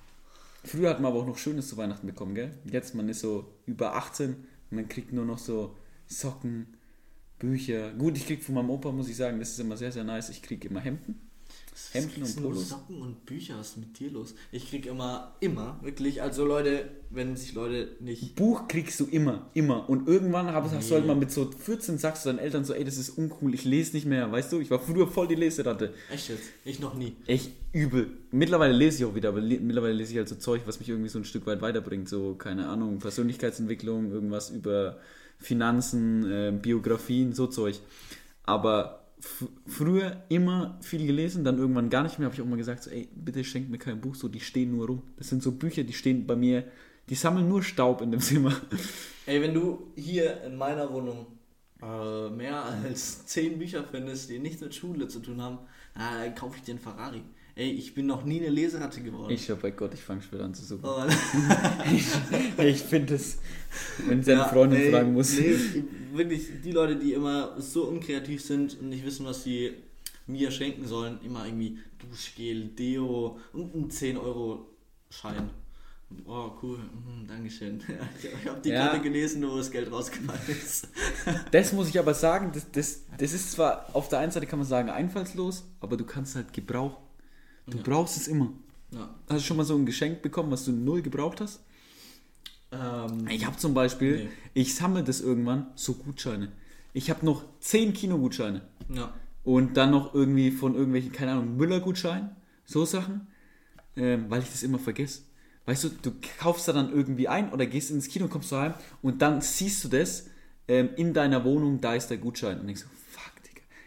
Früher hat man aber auch noch Schönes zu Weihnachten bekommen, gell? Jetzt, man ist so über 18 und man kriegt nur noch so Socken, Bücher. Gut, ich krieg von meinem Opa, muss ich sagen, das ist immer sehr, sehr nice. Ich krieg immer Hemden. Hemden und Polos. Socken und Bücher, was ist mit dir los? Ich krieg immer, immer, wirklich, also Leute, wenn sich Leute nicht. Buch kriegst du immer, immer. Und irgendwann du Nee. halt mal mit so 14 sagst du deinen Eltern so, ey, das ist uncool, ich lese nicht mehr, weißt du? Ich war früher voll die Leseratte. Echt jetzt? Ich noch nie. Echt übel. Mittlerweile lese ich auch wieder, aber le mittlerweile lese ich halt so Zeug, was mich irgendwie so ein Stück weit weiterbringt. So, keine Ahnung, Persönlichkeitsentwicklung, irgendwas über Finanzen, äh, Biografien, so Zeug. Aber früher immer viel gelesen, dann irgendwann gar nicht mehr, habe ich auch mal gesagt, so, ey, bitte schenkt mir kein Buch, so, die stehen nur rum. Das sind so Bücher, die stehen bei mir, die sammeln nur Staub in dem Zimmer. Ey, wenn du hier in meiner Wohnung äh, mehr als 10 Bücher findest, die nichts mit Schule zu tun haben, dann kaufe ich dir einen Ferrari. Ey, ich bin noch nie eine Leseratte geworden. Ich hab bei Gott, ich fange später an zu suchen. Oh, [laughs] Ich finde es, wenn seine Ja, Freundin ey, fragen muss. Nee, wirklich, die Leute, die immer so unkreativ sind und nicht wissen, was sie mir schenken sollen, immer irgendwie Duschgel, Deo und einen 10-Euro-Schein. Oh, cool, mhm, Dankeschön. [laughs] Ich habe die Ja. gerade gelesen, wo das Geld rausgefallen ist. [laughs] Das muss ich aber sagen, das, das, das ist zwar auf der einen Seite kann man sagen einfallslos, aber du kannst halt gebrauchen. Du Ja. brauchst es immer. Ja. Hast du schon mal so ein Geschenk bekommen, was du null gebraucht hast? Ähm, Ich habe zum Beispiel, Nee. ich sammle das irgendwann, so Gutscheine. Ich habe noch 10 Kinogutscheine ja. und dann noch irgendwie von irgendwelchen, keine Ahnung, Müller-Gutscheinen, so Sachen, ähm, weil ich das immer vergesse. Weißt du, du kaufst da dann irgendwie ein oder gehst ins Kino, kommst du heim und dann siehst du das ähm, in deiner Wohnung, da ist der Gutschein. Und denkst so,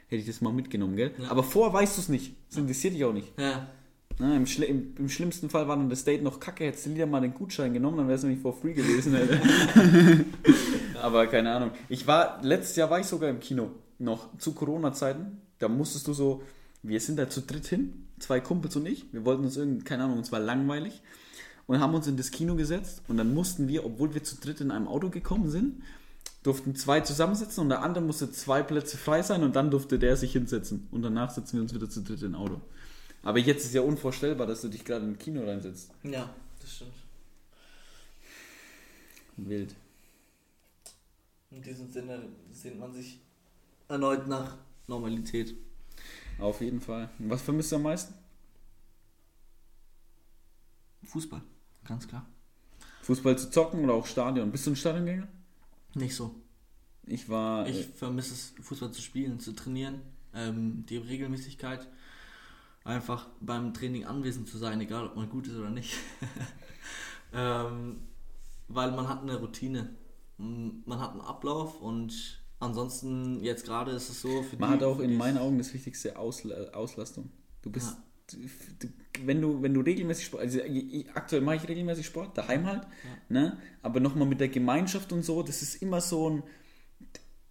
hätte ich das mal mitgenommen, gell? Ja. Aber vorher weißt du es nicht. Das interessiert dich auch nicht. Ja. Na, im, Schli im, Im schlimmsten Fall war dann das Date noch kacke, hättest du wieder mal den Gutschein genommen, dann wäre es nämlich for free gewesen. [laughs] Aber keine Ahnung. Ich war, letztes Jahr war ich sogar im Kino, noch zu Corona-Zeiten. Da musstest du so, wir sind da zu dritt hin, zwei Kumpels und ich. Wir wollten uns irgendwie, keine Ahnung, uns war langweilig. Und haben uns in das Kino gesetzt und dann mussten wir, obwohl wir zu dritt in einem Auto gekommen sind, durften zwei zusammensitzen und der andere musste zwei Plätze frei sein und dann durfte der sich hinsetzen. Und danach sitzen wir uns wieder zu dritt in ein Auto. Aber jetzt ist ja unvorstellbar, dass du dich gerade im Kino reinsetzt. Ja, das stimmt. Wild. In diesem Sinne sehnt man sich erneut nach Normalität. Auf jeden Fall. Was vermisst du am meisten? Fußball, ganz klar. Fußball zu zocken oder auch Stadion? Bist du ein Stadiongänger? Nicht so. Ich war. Ich äh, vermisse es, Fußball zu spielen, zu trainieren, ähm, die Regelmäßigkeit, einfach beim Training anwesend zu sein, egal ob man gut ist oder nicht. [laughs] ähm, weil man hat eine Routine. Man hat einen Ablauf und ansonsten jetzt gerade ist es so. man hat auch in meinen Augen das wichtigste Ausla Auslastung. Du bist, ja. Wenn du wenn du regelmäßig Sport, also aktuell mache ich regelmäßig Sport, daheim halt, ja. ne? Aber nochmal mit der Gemeinschaft und so, das ist immer so ein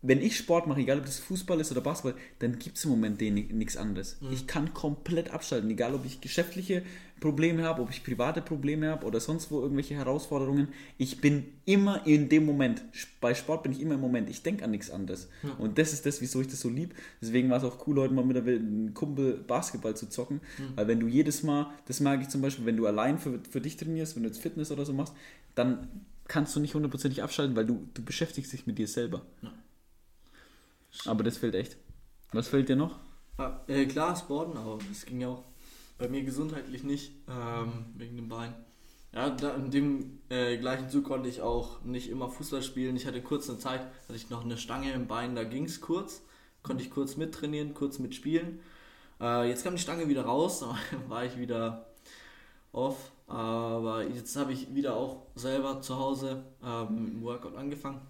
wenn ich Sport mache, egal ob das Fußball ist oder Basketball, dann gibt es im Moment nichts anderes. Mhm. Ich kann komplett abschalten, egal ob ich geschäftliche Probleme habe, ob ich private Probleme habe oder sonst wo irgendwelche Herausforderungen. Ich bin immer in dem Moment. Bei Sport bin ich immer im Moment. Ich denke an nichts anderes. Mhm. Und das ist das, wieso ich das so lieb. Deswegen war es auch cool, heute mal mit einem Kumpel Basketball zu zocken. Mhm. Weil wenn du jedes Mal, das mag ich zum Beispiel, wenn du allein für, für dich trainierst, wenn du jetzt Fitness oder so machst, dann kannst du nicht hundertprozentig abschalten, weil du, du beschäftigst dich mit dir selber. Ja. Aber das fehlt echt. Was fehlt dir noch? Ja, äh, klar, Sporten, aber das ging ja auch bei mir gesundheitlich nicht, ähm, wegen dem Bein. Ja, da, in dem äh, gleichen Zug konnte ich auch nicht immer Fußball spielen. Ich hatte kurz eine Zeit, hatte ich noch eine Stange im Bein, da ging es kurz. Konnte ich kurz mittrainieren, kurz mitspielen. Äh, jetzt kam die Stange wieder raus, [laughs] da war ich wieder off. Aber jetzt habe ich wieder auch selber zu Hause ähm, mit dem Workout angefangen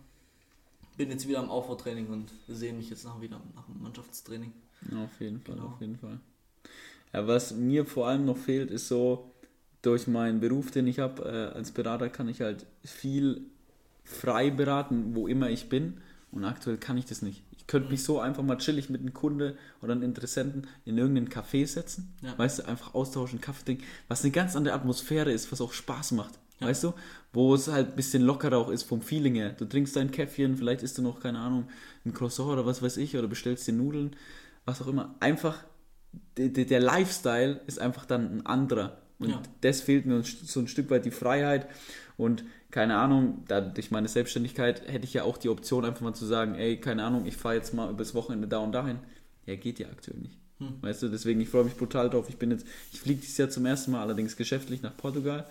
bin jetzt wieder am Aufbautraining und sehe mich jetzt noch wieder nach dem Mannschaftstraining. Ja, auf jeden Fall, genau. auf jeden Fall. Ja, was mir vor allem noch fehlt, ist so, durch meinen Beruf, den ich habe, äh, als Berater kann ich halt viel frei beraten, wo immer ich bin. Und aktuell kann ich das nicht. Ich könnte mich so einfach mal chillig mit einem Kunde oder einem Interessenten in irgendeinen Café setzen. Ja. Weißt du, einfach austauschen, Kaffee trinken, was eine ganz andere Atmosphäre ist, was auch Spaß macht. Ja. Weißt du? Wo es halt ein bisschen lockerer auch ist vom Feeling her. Du trinkst dein Käffchen, vielleicht isst du noch, keine Ahnung, ein Croissant oder was weiß ich, oder bestellst dir Nudeln, was auch immer. Einfach, der, der Lifestyle ist einfach dann ein anderer. Und ja. das fehlt mir so ein Stück weit die Freiheit. Und keine Ahnung, da, durch meine Selbstständigkeit hätte ich ja auch die Option, einfach mal zu sagen, ey, keine Ahnung, ich fahre jetzt mal übers Wochenende da und dahin. Ja, geht ja aktuell nicht. Hm. Weißt du, deswegen, ich freue mich brutal drauf. Ich bin jetzt, ich fliege dieses Jahr zum ersten Mal, allerdings geschäftlich nach Portugal.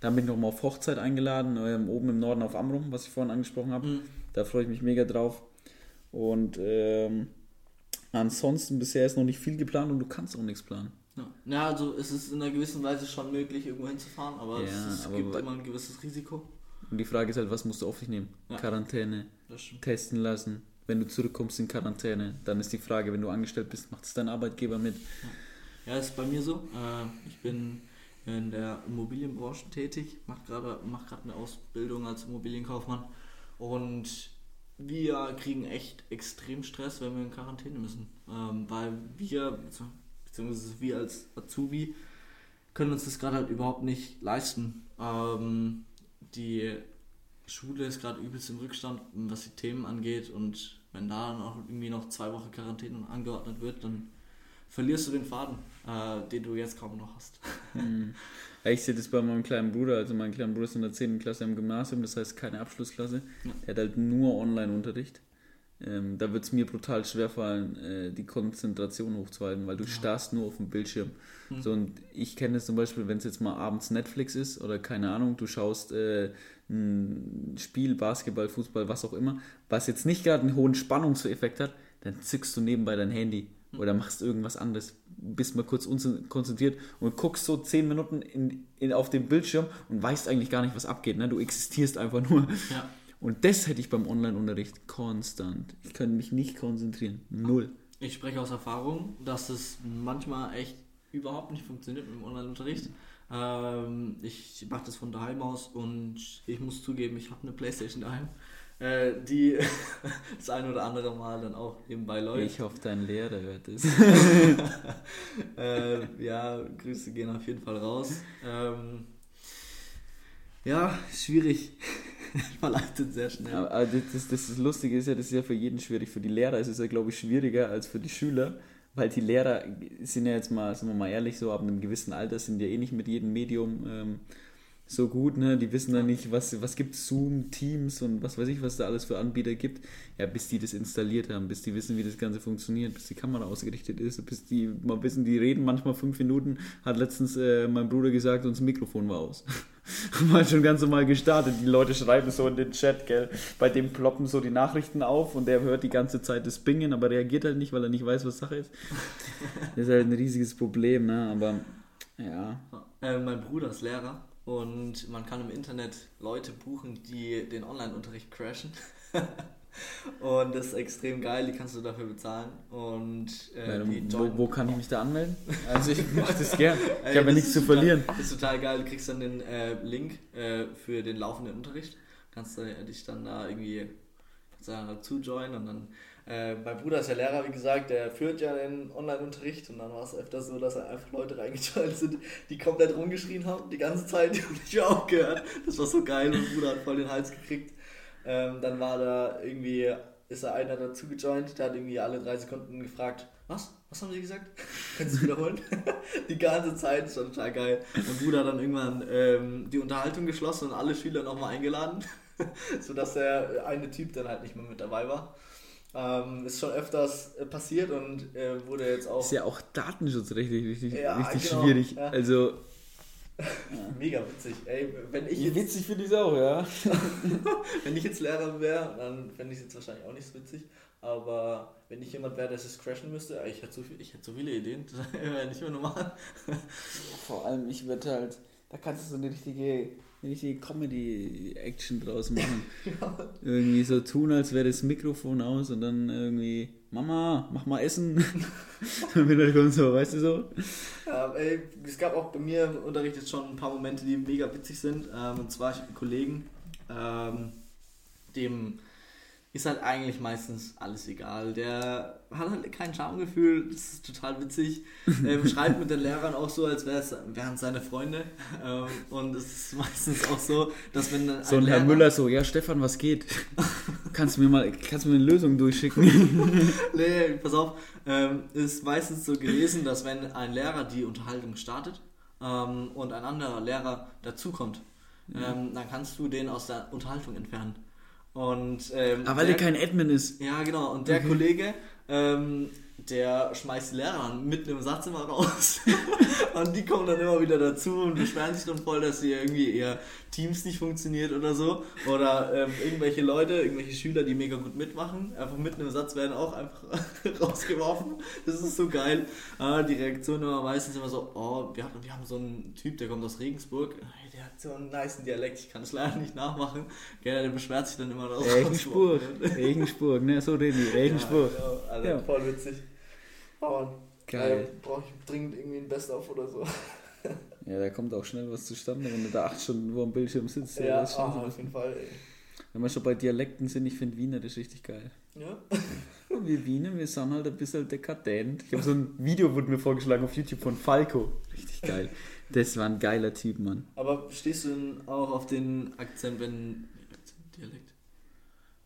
Dann bin ich nochmal auf Hochzeit eingeladen, ähm, oben im Norden auf Amrum, was ich vorhin angesprochen habe. Mhm. Da freue ich mich mega drauf. Und ähm, ansonsten bisher ist noch nicht viel geplant und du kannst auch nichts planen. Ja. ja, also es ist in einer gewissen Weise schon möglich, irgendwo hinzufahren, aber ja, es, aber gibt immer ein gewisses Risiko. Und die Frage ist halt, was musst du auf dich nehmen? Ja. Quarantäne, testen lassen. Wenn du zurückkommst in Quarantäne, dann ist die Frage, wenn du angestellt bist, macht es dein Arbeitgeber mit? Ja, ist bei mir so. Äh, ich bin in der Immobilienbranche tätig, macht gerade macht gerade eine Ausbildung als Immobilienkaufmann. Und wir kriegen echt extrem Stress, wenn wir in Quarantäne müssen, ähm, weil wir beziehungsweise wir als Azubi können uns das gerade halt überhaupt nicht leisten. Ähm, die Schule ist gerade übelst im Rückstand, was die Themen angeht. Und wenn da dann auch irgendwie noch zwei Wochen Quarantäne angeordnet wird, dann verlierst du den Faden, äh, den du jetzt kaum noch hast. [laughs] Hm. Ich sehe das bei meinem kleinen Bruder, also mein kleiner Bruder ist in der 10. Klasse im Gymnasium, das heißt keine Abschlussklasse. Ja. Der hat halt nur Online-Unterricht. Ähm, da wird es mir brutal schwer fallen, äh, die Konzentration hochzuhalten, weil du ja. starrst nur auf dem Bildschirm. Mhm. So, und ich kenne es zum Beispiel, wenn es jetzt mal abends Netflix ist oder keine Ahnung, du schaust äh, ein Spiel, Basketball, Fußball, was auch immer, was jetzt nicht gerade einen hohen Spannungseffekt hat, dann zückst du nebenbei dein Handy oder machst irgendwas anderes, bist mal kurz konzentriert und guckst so zehn Minuten in, in, auf den Bildschirm und weißt eigentlich gar nicht, was abgeht. Ne? Du existierst einfach nur. Ja. Und das hätte ich beim Online-Unterricht konstant. Ich könnte mich nicht konzentrieren. Null. Ich spreche aus Erfahrung, dass es manchmal echt überhaupt nicht funktioniert mit dem Online-Unterricht. Ähm, ich mache das von daheim aus und ich muss zugeben, ich habe eine Playstation daheim äh, die [laughs] das ein oder andere Mal dann auch nebenbei läuft. Ich hoffe, dein Lehrer hört es. [laughs] äh, ja, Grüße gehen auf jeden Fall raus. Ähm, ja, schwierig. [laughs] Verleitet sehr schnell. Aber das, das, das Lustige ist ja, das ist ja für jeden schwierig. Für die Lehrer ist es ja, glaube ich, schwieriger als für die Schüler, weil die Lehrer sind ja jetzt mal, sind wir mal ehrlich, so ab einem gewissen Alter sind ja eh nicht mit jedem Medium ähm, so gut, ne? Die wissen dann nicht, was, was gibt Zoom, Teams und was weiß ich, was da alles für Anbieter gibt. Ja, bis die das installiert haben, bis die wissen, wie das Ganze funktioniert, bis die Kamera ausgerichtet ist, bis die mal wissen, die reden manchmal fünf Minuten, hat letztens äh, mein Bruder gesagt, und das Mikrofon war aus. [laughs] Mal schon ganz normal gestartet. Die Leute schreiben so in den Chat, gell? Bei dem ploppen so die Nachrichten auf und der hört die ganze Zeit das Bingen, aber reagiert halt nicht, weil er nicht weiß, was Sache ist. [laughs] Das ist halt ein riesiges Problem, ne? Aber ja. Äh, mein Bruder ist Lehrer und man kann im Internet Leute buchen, die den Online-Unterricht crashen. [laughs] und das ist extrem geil, die kannst du dafür bezahlen. Und äh, Ja, wo, wo kann ich mich da anmelden? Also ich mache das gern. [laughs] Ich habe ja nichts zu total- verlieren. Das ist total geil. Du kriegst dann den äh, Link äh, für den laufenden Unterricht. Kannst du dich dann da irgendwie dazu joinen und dann. Äh, mein Bruder ist ja Lehrer, wie gesagt, der führt ja den Online-Unterricht und dann war es öfter so, dass da einfach Leute reingejoint sind, die komplett rumgeschrien haben, die ganze Zeit, [laughs] die haben nicht mehr aufgehört. Das war so geil, mein Bruder hat voll den Hals gekriegt. Ähm, dann war da irgendwie, ist da einer dazu gejoint, der hat irgendwie alle drei Sekunden gefragt, was? Was haben sie gesagt? [laughs] Kannst du es wiederholen? [laughs] die ganze Zeit, das war total geil. Mein Bruder hat dann irgendwann ähm, die Unterhaltung geschlossen und alle Schüler nochmal eingeladen, sodass der eine Typ dann halt nicht mehr mit dabei war. Ähm, ist schon öfters äh, passiert und äh, wurde jetzt auch Ist ja auch datenschutzrechtlich richtig, Ja, richtig genau, schwierig. ja. Also [laughs] mega witzig. Ey, wenn ich jetzt, witzig finde ich es auch, ja. [laughs] wenn ich jetzt Lehrer wäre, dann fände ich es jetzt wahrscheinlich auch nicht so witzig. Aber wenn ich jemand wäre, der es crashen müsste, ich hätte so, viel, ich hätte so viele Ideen, [laughs] das wäre nicht mehr normal. Vor allem, ich würde halt, da kannst du so eine richtige, eine richtige Comedy-Action draus machen. [laughs] Irgendwie so tun, als wäre das Mikrofon aus und dann irgendwie, Mama, mach mal Essen. [laughs] Er kommt so, weißt du so? Ja, ey, es gab auch bei mir im Unterricht jetzt schon ein paar Momente, die mega witzig sind. Ähm, und zwar ich hab einen Kollegen, ähm, dem ist halt eigentlich meistens alles egal. Der hat halt kein Schamgefühl, das ist total witzig. Ähm, [laughs] schreibt mit den Lehrern auch so, als wären es seine Freunde. Ähm, und es ist meistens auch so, dass wenn dann So ein Herr Müller so, ja Stefan, was geht? [laughs] Kannst du mir mal, kannst du mir eine Lösung durchschicken? [laughs] Nee, pass auf. Ähm, ist meistens so gewesen, dass wenn ein Lehrer die Unterhaltung startet ähm, und ein anderer Lehrer dazukommt, ähm, dann kannst du den aus der Unterhaltung entfernen. Und, ähm, Aber weil der kein Admin ist. ja, genau. Und der Kollege, ähm, der schmeißt Lehrer mitten im Satz immer raus. [laughs] und die kommen dann immer wieder dazu und beschweren sich dann voll, dass sie irgendwie ihr Teams nicht funktioniert oder so. Oder ähm, irgendwelche Leute, irgendwelche Schüler, die mega gut mitmachen, einfach mitten im Satz werden auch einfach [laughs] rausgeworfen. Das ist so geil. Äh, die Reaktion immer meistens immer so, oh, wir, hatten, wir haben so einen Typ, der kommt aus Regensburg, der hat so einen niceen Dialekt, ich kann es leider nicht nachmachen. Gell, der beschwert sich dann immer er Regensburg. [laughs] Regensburg, ne, so reden die. Regensburg. Ja, genau. Also Ja. voll witzig. Aber Geil. brauche ich dringend irgendwie ein Best-of oder so. Ja, da kommt auch schnell was zustande, wenn du da acht Stunden vor dem Bildschirm sitzt. [laughs] Ja, so- auf jeden Fall. Ey. Wenn wir schon bei Dialekten sind, ich finde Wiener das richtig geil. Ja? [laughs] Wir Wiener, wir sind halt ein bisschen dekadent. Ich habe so ein Video, wurde mir vorgeschlagen auf YouTube von Falco. Richtig geil. Das war ein geiler Typ, Mann. Aber stehst du denn auch auf den Akzent, wenn. Dialekt?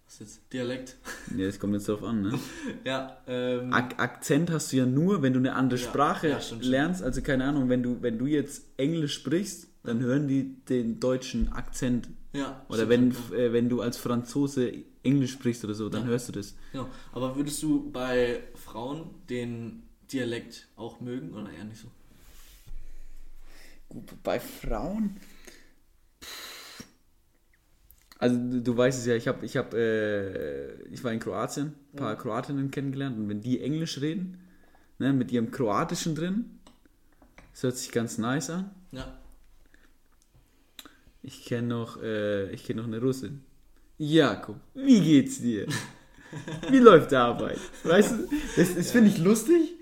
Was jetzt? Dialekt? Ja, das kommt jetzt drauf an, ne? [laughs] Ja, ähm. Ak Akzent hast du ja nur, wenn du eine andere Ja, Sprache ja, stimmt, stimmt. lernst. Also keine Ahnung, wenn du, wenn du jetzt Englisch sprichst, dann hören die den deutschen Akzent. Ja, Oder wenn, äh, wenn du als Franzose Englisch sprichst oder so, dann Ja. hörst du das. ja. Genau. Aber würdest du bei Frauen den Dialekt auch mögen oder eher nicht so? Gut, bei Frauen. Also du, weißt es ja, ich habe, ich habe, äh, ich war in Kroatien, ein paar Kroatinnen kennengelernt und wenn die Englisch reden, ne, mit ihrem Kroatischen drin, das hört sich ganz nice an. Ja. Ich kenne noch, äh, ich kenne noch eine Russin. Jakob, wie geht's dir? Wie läuft die Arbeit? Weißt du, das, das finde ich lustig.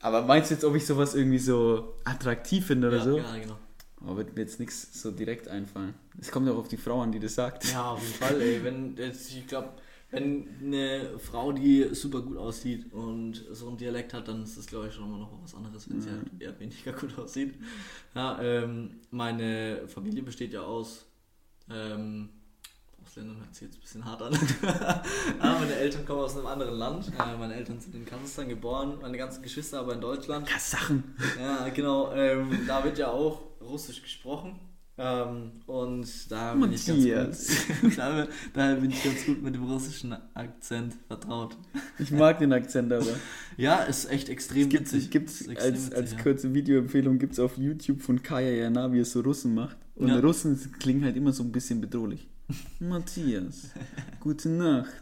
Aber meinst du jetzt, ob ich sowas irgendwie so attraktiv finde oder ja, so? Ja, genau. Aber wird mir jetzt nichts so direkt einfallen. Es kommt auch auf die Frau an, die das sagt. Ja, auf jeden Fall, ey. Wenn, jetzt, ich glaube, wenn eine Frau, die super gut aussieht und so einen Dialekt hat, dann ist das, glaube ich, schon immer noch was anderes, wenn sie halt eher weniger [laughs] gut aussieht. Ja, ähm, meine Familie besteht ja aus ähm, Ausländern, hört sich jetzt ein bisschen hart an. [laughs] ja, meine Eltern kommen aus einem anderen Land. Äh, meine Eltern sind in Kasachstan geboren, meine ganzen Geschwister aber in Deutschland. Sachen. Ja, genau. Ähm, da wird ja auch Russisch gesprochen. Ähm, und da bin, ich ganz gut, [laughs] da, da bin ich ganz gut mit dem russischen Akzent vertraut. Ich mag den Akzent aber. [laughs] Ja, ist echt extrem Gibt witzig. es gibt's extrem als, witzig, als ja. kurze Videoempfehlung gibt es auf YouTube von Kaya Jana, wie es so Russen macht. Und Ja. Russen klingen halt immer so ein bisschen bedrohlich. [laughs] Matthias, gute Nacht.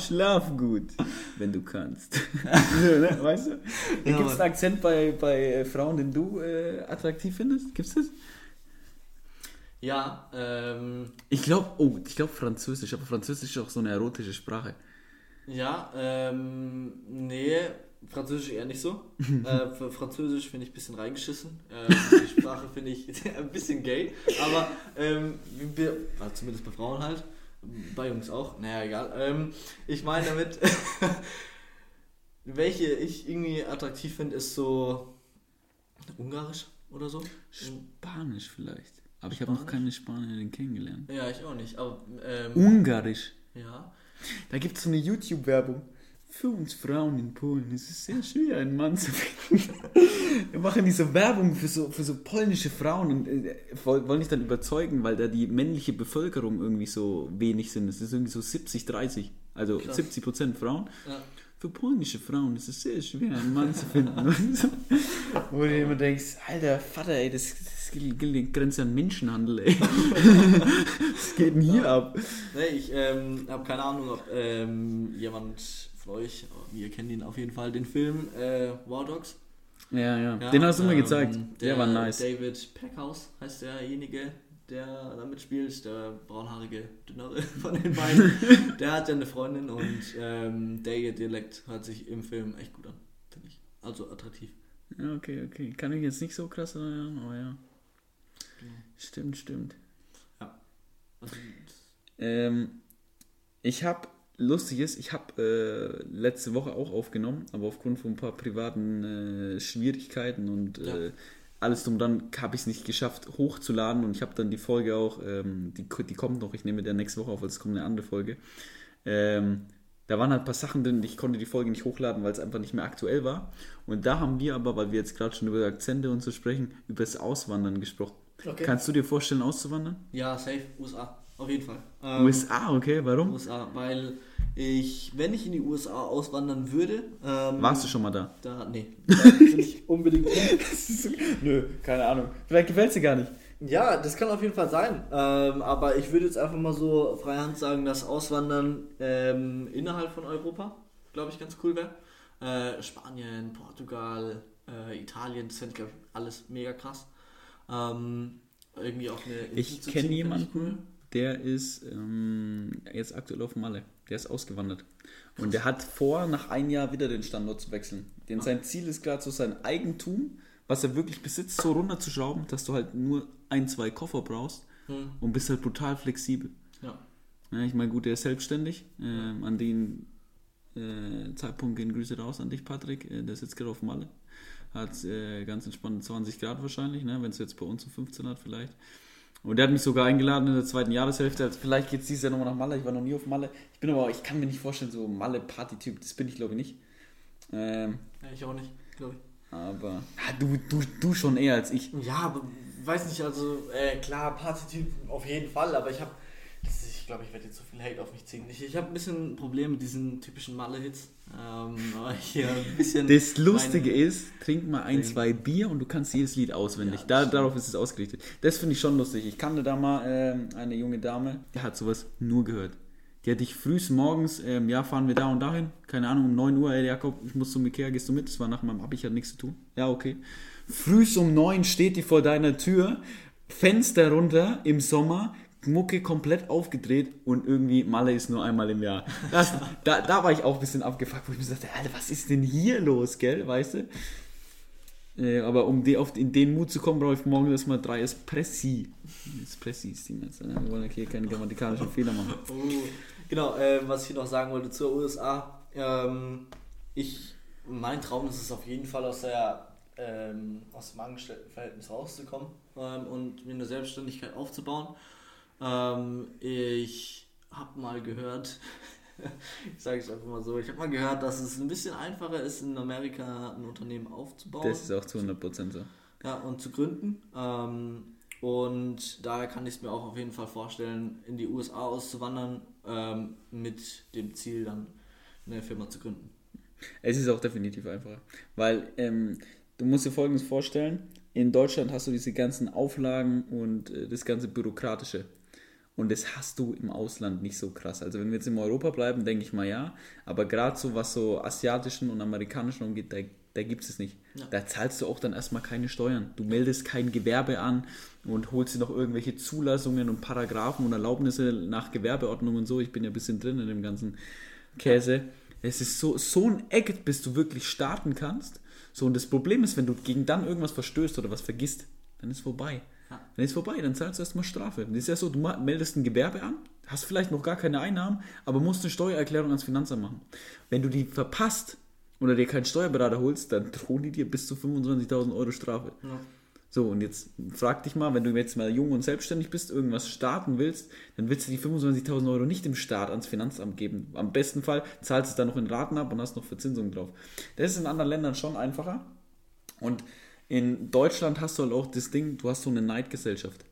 Schlaf gut, wenn du kannst. ne? Weißt du? Ja, Gibt es einen. Akzent bei, bei Frauen, den du äh, attraktiv findest? Gibt's das? Ja, ähm, Ich glaube, oh, ich glaube Französisch, aber Französisch ist auch so eine erotische Sprache. ja, ähm, nee, Französisch eher nicht so. [laughs] äh, für Französisch finde ich ein bisschen reingeschissen. Ähm, die Sprache finde ich [laughs] ein bisschen gay, aber ähm, wir, zumindest bei Frauen halt, bei Jungs auch, naja, egal. Ähm, ich meine damit, [laughs] welche ich irgendwie attraktiv finde, ist so Ungarisch oder so. Spanisch vielleicht. Aber ich habe noch keine Spanierin kennengelernt. Ja, ich auch nicht, aber ähm, Ungarisch. ja. Da gibt es so eine YouTube-Werbung. Für uns Frauen in Polen ist es sehr schwer, einen Mann zu finden. Wir machen diese Werbung für so, für so polnische Frauen und äh, woll- wollen dich dann überzeugen, weil da die männliche Bevölkerung irgendwie so wenig sind. Es ist irgendwie so 70, 30. Also Krass. 70 Prozent Frauen. ja. Für polnische Frauen ist es sehr schwer, einen Mann zu finden. [laughs] Wo du immer denkst, alter Vater, ey, das, das grenzt an Menschenhandel, ey. [laughs] Was geht denn hier ab? Nee, ich ähm, habe keine Ahnung, ob ähm, jemand von euch, wir kennen ihn auf jeden Fall, den Film äh, War Dogs. Ja, ja, Ja, den hast du mir ähm, gezeigt. Der, war nice. David Packhouse heißt derjenige, der da mitspielt, der braunhaarige, dünnere [laughs] von den beiden. [laughs] der hat ja eine Freundin und ähm, der ihr Dialekt hört sich im Film echt gut an, finde ich. Also attraktiv. Ja, okay, okay. Kann ich jetzt nicht so krass erinnern, aber ja. Stimmt, stimmt. Also, Ähm, ich habe, lustig ist, ich habe äh, letzte Woche auch aufgenommen, aber aufgrund von ein paar privaten äh, Schwierigkeiten und Ja. äh, alles drum dann habe ich es nicht geschafft hochzuladen und ich habe dann die Folge auch, ähm, die, die kommt noch, ich nehme der nächste Woche auf, weil es kommt eine andere Folge. Ähm, da waren halt ein paar Sachen drin, ich konnte die Folge nicht hochladen, weil es einfach nicht mehr aktuell war. Und da haben wir aber, weil wir jetzt gerade schon über Akzente und so sprechen, über das Auswandern gesprochen. Okay. Kannst du dir vorstellen, auszuwandern? ja, safe, USA, auf jeden Fall. Ähm, USA, okay, warum? USA, weil ich, wenn ich in die USA auswandern würde, ähm, Warst du schon mal da? da, nee, da will ich [laughs] unbedingt hin. [laughs] Nö, keine Ahnung. Vielleicht gefällt es dir gar nicht. Ja, das kann auf jeden Fall sein. Ähm, aber ich würde jetzt einfach mal so freihand sagen, dass Auswandern ähm, innerhalb von Europa, glaube ich, ganz cool wäre. Äh, Spanien, Portugal, äh, Italien, das ich, glaube ich, alles mega krass. Ähm, irgendwie auch eine Insel Ich kenne fänd ich jemanden, der ist ähm, jetzt aktuell auf Malle. Der ist ausgewandert. Und der hat vor, nach einem Jahr wieder den Standort zu wechseln. Denn sein Ziel ist gerade so sein Eigentum, was er wirklich besitzt, so runterzuschrauben, dass du halt nur ein, zwei Koffer brauchst Hm, und bist halt brutal flexibel. ja. Ja, ich meine, gut, der ist selbstständig. Ähm, an den äh, Zeitpunkt gehen Grüße raus an dich, Patrick. Äh, der sitzt gerade auf Malle. Hat äh, ganz entspannt 20 Grad wahrscheinlich, ne? wenn es jetzt bei uns um 15 hat vielleicht. Und der hat mich sogar eingeladen in der zweiten Jahreshälfte. Also vielleicht geht es dieses Jahr nochmal nach Malle. Ich war noch nie auf Malle. Ich bin aber, ich kann mir nicht vorstellen, so Malle-Party-Typ. Das bin ich glaube ich nicht. Ähm, ja, ich auch nicht, glaube ich. aber ah, du, du, du schon eher als ich. Ja, aber weiß nicht, also äh, klar, Partytyp auf jeden Fall, aber ich habe, glaube, ich werde jetzt so viel Hate auf mich ziehen. Ich, ich habe ein bisschen ein Problem mit diesen typischen Malle-Hits. Ähm, bisschen. Das Lustige ist, trink mal ein, zwei Bier und du kannst jedes Lied auswendig. Ja, da, darauf ist es ausgerichtet. Das finde ich schon lustig. Ich kannte da mal ähm, eine junge Dame, die hat sowas nur gehört. Die hat dich frühs morgens, ähm, ja, fahren wir da und dahin. Keine Ahnung, um 9 Uhr, ey Jakob, ich muss zum Ikea, gehst du mit? Das war nach meinem Abi, ich hatte nichts zu tun. Ja, okay. Frühs um 9 steht die vor deiner Tür, Fenster runter im Sommer, Mucke komplett aufgedreht und irgendwie Malle ist nur einmal im Jahr. Das, da, da war ich auch ein bisschen abgefuckt, wo ich mir sagte, Alter, was ist denn hier los, gell, weißt du? Äh, aber um die, auf, in den Mut zu kommen, brauche ich morgen erstmal drei Espressi. Espressi ist die jetzt. Ne? Wir wollen hier keine grammatikalischen Fehler machen. Oh, genau, äh, was ich noch sagen wollte zur USA. Ähm, ich, mein Traum ist es auf jeden Fall aus der ähm, aus dem Angestelltenverhältnis rauszukommen ähm, und mir eine Selbstständigkeit aufzubauen. Ähm, ich habe mal gehört, [laughs] ich sage es einfach mal so, ich habe mal gehört, dass es ein bisschen einfacher ist, in Amerika ein Unternehmen aufzubauen. Das ist auch zu 100% so. Ja, und zu gründen. Ähm, und daher kann ich es mir auch auf jeden Fall vorstellen, in die USA auszuwandern, ähm, mit dem Ziel dann eine Firma zu gründen. Es ist auch definitiv einfacher. Weil ähm, du musst dir Folgendes vorstellen: In Deutschland hast du diese ganzen Auflagen und äh, das ganze Bürokratische. Und das hast du im Ausland nicht so krass. Also, wenn wir jetzt in Europa bleiben, denke ich mal ja. Aber gerade so, was so asiatischen und amerikanischen umgeht, da Da gibt es nicht. Ja. Da zahlst du auch dann erstmal keine Steuern. Du meldest kein Gewerbe an und holst dir noch irgendwelche Zulassungen und Paragraphen und Erlaubnisse nach Gewerbeordnung und so. Ich bin ja ein bisschen drin in dem ganzen Käse. Es ist so, so ein Eck, bis du wirklich starten kannst. So, und das Problem ist, wenn du gegen dann irgendwas verstößt oder was vergisst, dann ist vorbei. Ja. Dann ist vorbei, dann zahlst du erstmal Strafe. Das ist ja so, du meldest ein Gewerbe an, hast vielleicht noch gar keine Einnahmen, aber musst eine Steuererklärung ans Finanzamt machen. Wenn du die verpasst oder dir keinen Steuerberater holst, dann drohen die dir bis zu 25.000 Euro Strafe. Ja. So, und jetzt frag dich mal, wenn du jetzt mal jung und selbstständig bist, irgendwas starten willst, dann willst du die 25.000 Euro nicht im Staat ans Finanzamt geben. Am besten Fall zahlst du es dann noch in Raten ab und hast noch Verzinsung drauf. Das ist in anderen Ländern schon einfacher. Und in Deutschland hast du halt auch das Ding, du hast so eine Neidgesellschaft.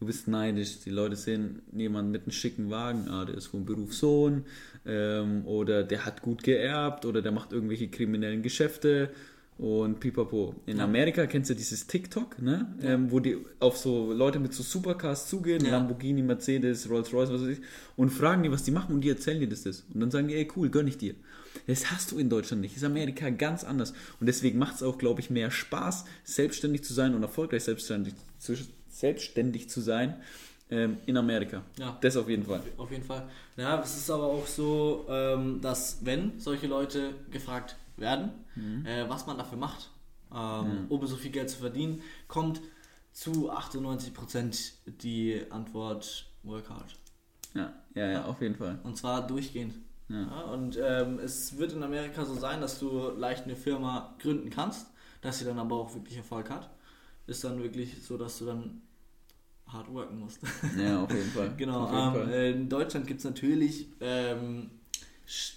Du bist neidisch, die Leute sehen jemanden mit einem schicken Wagen, ah, der ist vom Beruf Sohn, ähm, oder der hat gut geerbt, oder der macht irgendwelche kriminellen Geschäfte und pipapo. In Amerika kennst du dieses TikTok, ne? Ähm, wo die auf so Leute mit so Supercars zugehen, Ja. Lamborghini, Mercedes, Rolls-Royce, was weiß ich, und fragen die, was die machen und die erzählen dir das, das. Und dann sagen die, ey cool, gönn ich dir. Das hast du in Deutschland nicht. Das ist Amerika ganz anders. Und deswegen macht es auch, glaube ich, mehr Spaß, selbstständig zu sein und erfolgreich selbstständig zu, selbstständig zu sein ähm, in Amerika. Ja. Das auf jeden Fall. Auf jeden Fall. Ja, es ist aber auch so, ähm, dass wenn solche Leute gefragt werden, Mhm. äh, was man dafür macht, ähm, um so viel Geld zu verdienen, kommt zu 98% die Antwort Work hard. Ja, ja, ja, auf jeden Fall. Und zwar durchgehend. Ja. Ja, und ähm, es wird in Amerika so sein, dass du leicht eine Firma gründen kannst, dass sie dann aber auch wirklich Erfolg hat. Ist dann wirklich so, dass du dann hart worken musst. Ja, auf jeden Fall. [laughs] Genau, jeden ähm, Fall. in Deutschland gibt es natürlich ähm, Sch-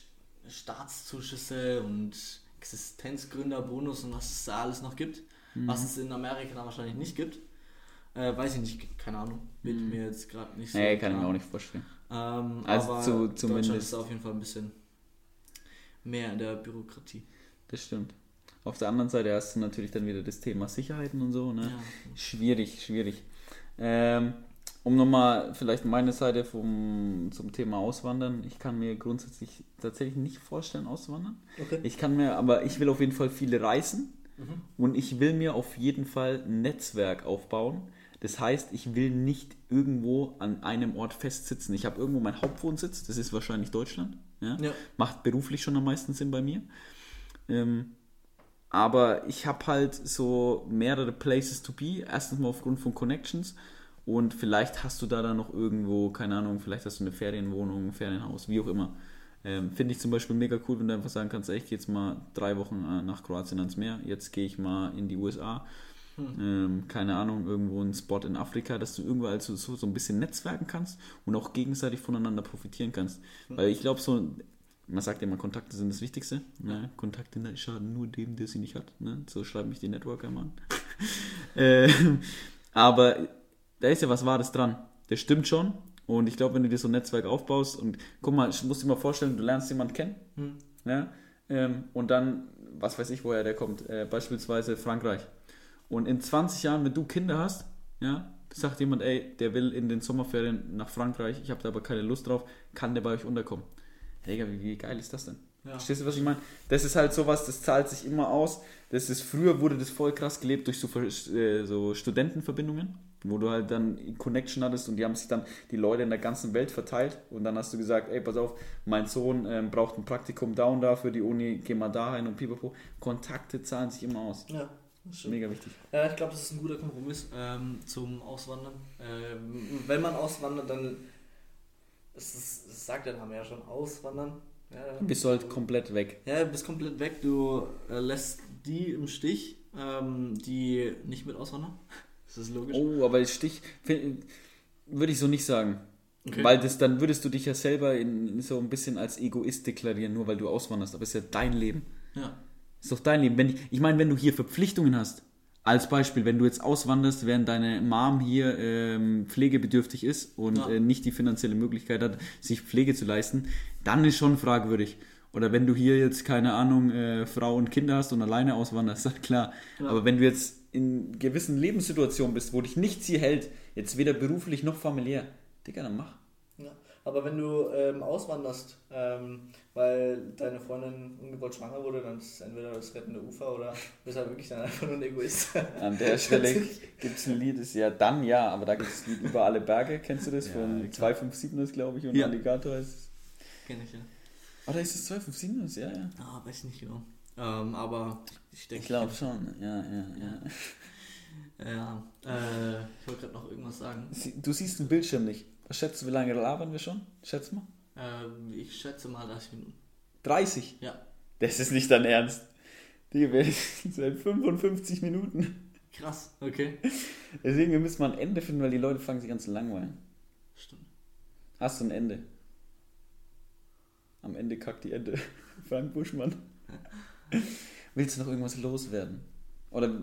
Staatszuschüsse und Existenzgründerbonus und was es da alles noch gibt, Mhm. was es in Amerika dann wahrscheinlich nicht gibt. Äh, weiß ich nicht, keine Ahnung, wird mir jetzt gerade nicht so. Nee, Mhm. kann ich mir auch nicht vorstellen. Ähm, Also aber zu- Deutschland zumindest- ist auf jeden Fall ein bisschen mehr in der Bürokratie. Das stimmt. Auf der anderen Seite hast du natürlich dann wieder das Thema Sicherheiten und so, ne? Ja. Schwierig, schwierig. Ähm, um nochmal vielleicht meine Seite vom, zum Thema Auswandern. Ich kann mir grundsätzlich tatsächlich nicht vorstellen, auszuwandern. Okay. Ich kann mir, aber ich will auf jeden Fall viele reisen Mhm. und ich will mir auf jeden Fall ein Netzwerk aufbauen. Das heißt, ich will nicht irgendwo an einem Ort festsitzen. Ich habe irgendwo meinen Hauptwohnsitz, das ist wahrscheinlich Deutschland. Ja? Ja. Macht beruflich schon am meisten Sinn bei mir. Ähm, aber ich habe halt so mehrere Places to be. Erstens mal aufgrund von Connections. Und vielleicht hast du da dann noch irgendwo, keine Ahnung, vielleicht hast du eine Ferienwohnung, ein Ferienhaus, wie auch immer. Ähm, Finde ich zum Beispiel mega cool, wenn du einfach sagen kannst, ey, ich gehe jetzt mal drei Wochen äh, nach Kroatien ans Meer, jetzt gehe ich mal in die USA, ähm, keine Ahnung, irgendwo einen Spot in Afrika, dass du irgendwo also so, so ein bisschen netzwerken kannst und auch gegenseitig voneinander profitieren kannst. Weil ich glaube, so, man sagt ja immer, Kontakte sind das Wichtigste. Ne? Kontakte schaden nur dem, der sie nicht hat. Ne? So schreiben mich die Networker immer an. [laughs] ähm, aber da ist ja was Wahres dran. Das stimmt schon. Und ich glaube, wenn du dir so ein Netzwerk aufbaust und guck mal, ich muss dir mal vorstellen, du lernst jemanden kennen. Hm. Ja? Ähm, und dann, was weiß ich, woher der kommt, äh, beispielsweise Frankreich. Und in 20 Jahren, wenn du Kinder hast, ja, sagt jemand, ey, der will in den Sommerferien nach Frankreich, ich habe da aber keine Lust drauf, kann der bei euch unterkommen? Digga, wie, wie geil ist das denn? Ja. Verstehst du, was ich meine? Das ist halt sowas, das zahlt sich immer aus. Das ist, früher wurde das voll krass gelebt durch so, äh, so Studentenverbindungen, wo du halt dann Connection hattest und die haben sich dann die Leute in der ganzen Welt verteilt und dann hast du gesagt, ey, pass auf, mein Sohn ähm, braucht ein Praktikum da und da für die Uni, geh mal da rein und pipapo. Kontakte zahlen sich immer aus. Ja. Mega wichtig. Ja, ich glaube, das ist ein guter Kompromiss ähm, zum Auswandern. Ähm, wenn man auswandert, dann. Ist, das sagt der Name ja schon, auswandern. Ja, Bist du halt komplett weg. Ja, du bist komplett weg. Du äh, lässt die im Stich, ähm, die nicht mit auswandern. [laughs] Das ist logisch. Oh, aber Stich würde ich so nicht sagen. Okay. Weil das, dann würdest du dich ja selber in, so ein bisschen als Egoist deklarieren, nur weil du auswanderst. Aber es ist ja dein Leben. Ja. Ist doch dein Leben. Wenn ich, ich meine, wenn du hier Verpflichtungen hast, als Beispiel, wenn du jetzt auswanderst, während deine Mom hier ähm, pflegebedürftig ist und Ja. äh, nicht die finanzielle Möglichkeit hat, sich Pflege zu leisten, dann ist schon fragwürdig. Oder wenn du hier jetzt, keine Ahnung, äh, Frau und Kinder hast und alleine auswanderst, [laughs] dann klar. Ja. Aber wenn du jetzt in gewissen Lebenssituationen bist, wo dich nichts hier hält, jetzt weder beruflich noch familiär, Digga, dann mach. Aber wenn du ähm, auswanderst, ähm, weil deine Freundin ungewollt schwanger wurde, dann ist es entweder das rettende Ufer oder bist halt wirklich dann einfach nur ein Egoist. An der [laughs] Stelle gibt es ein Lied, das ist ja dann ja, aber da gibt es Lied über alle Berge. Kennst du das? Ja, Von klar. 257 ist, glaube ich, und Ja. Alligator heißt es. Kenn ich ja. Oder ist es 257? Ja, ja. Ah, weiß ich nicht genau. Ähm, aber ich denke. Ich glaube schon. Ja, ja, ja. Ja. Äh, ich wollte gerade noch irgendwas sagen. Sie- Du siehst den Bildschirm nicht. Was schätzt du, wie lange labern wir schon? Schätz mal. Ähm, ich schätze mal 30 Minuten. 30. Ja. Das ist nicht dein Ernst. Die werden seit 55 Minuten. Krass, okay. Deswegen, wir müssen mal ein Ende finden, weil die Leute fangen sich an zu langweilen. Stimmt. Hast du ein Ende? Am Ende kackt die Ente. [laughs] Frank Buschmann. [laughs] Willst du noch irgendwas loswerden? Oder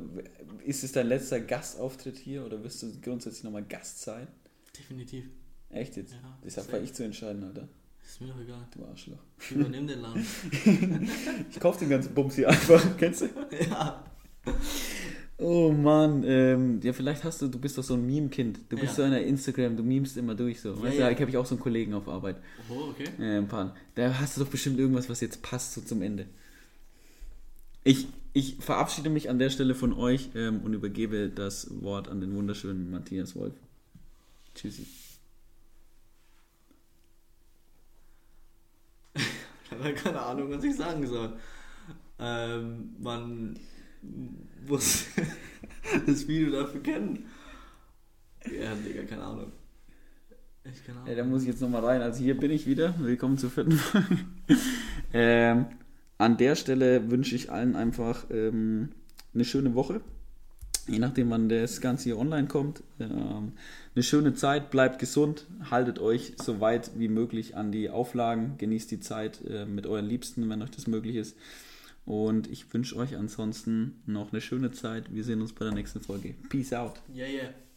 ist es dein letzter Gastauftritt hier oder wirst du grundsätzlich nochmal Gast sein? Definitiv. Echt jetzt? Ja, das safe. ich zu entscheiden, Alter. Ist mir doch egal. Du Arschloch. Ich übernehme den Laden. [laughs] Ich kauf den ganzen Bums hier einfach, [laughs] kennst du? ja. Oh Mann, ähm, ja, vielleicht hast du, du bist doch so ein Meme-Kind. Du bist Ja. so einer Instagram, du memest immer durch so. Ja, weißt du, ja. ich habe ich auch so einen Kollegen auf Arbeit. Oh, okay. Äh, ein paar. Da hast du doch bestimmt irgendwas, was jetzt passt so zum Ende. Ich, ich verabschiede mich an der Stelle von euch ähm, und übergebe das Wort an den wunderschönen Matthias Wolf. Tschüssi. [laughs] Ich habe keine Ahnung, was ich sagen soll. Ähm, man muss [laughs] das Video dafür kennen. Ja, Digga, keine Ahnung. Echt keine Ahnung. Ja, da muss ich jetzt nochmal rein. Also hier bin ich wieder. Willkommen zur vierten Folge. [laughs] ähm, an der Stelle wünsche ich allen einfach ähm, eine schöne Woche. Je nachdem, wann das Ganze hier online kommt. Ähm, eine schöne Zeit, bleibt gesund, haltet euch so weit wie möglich an die Auflagen, genießt die Zeit äh, mit euren Liebsten, wenn euch das möglich ist. Und ich wünsche euch ansonsten noch eine schöne Zeit. Wir sehen uns bei der nächsten Folge. Peace out. Yeah, yeah.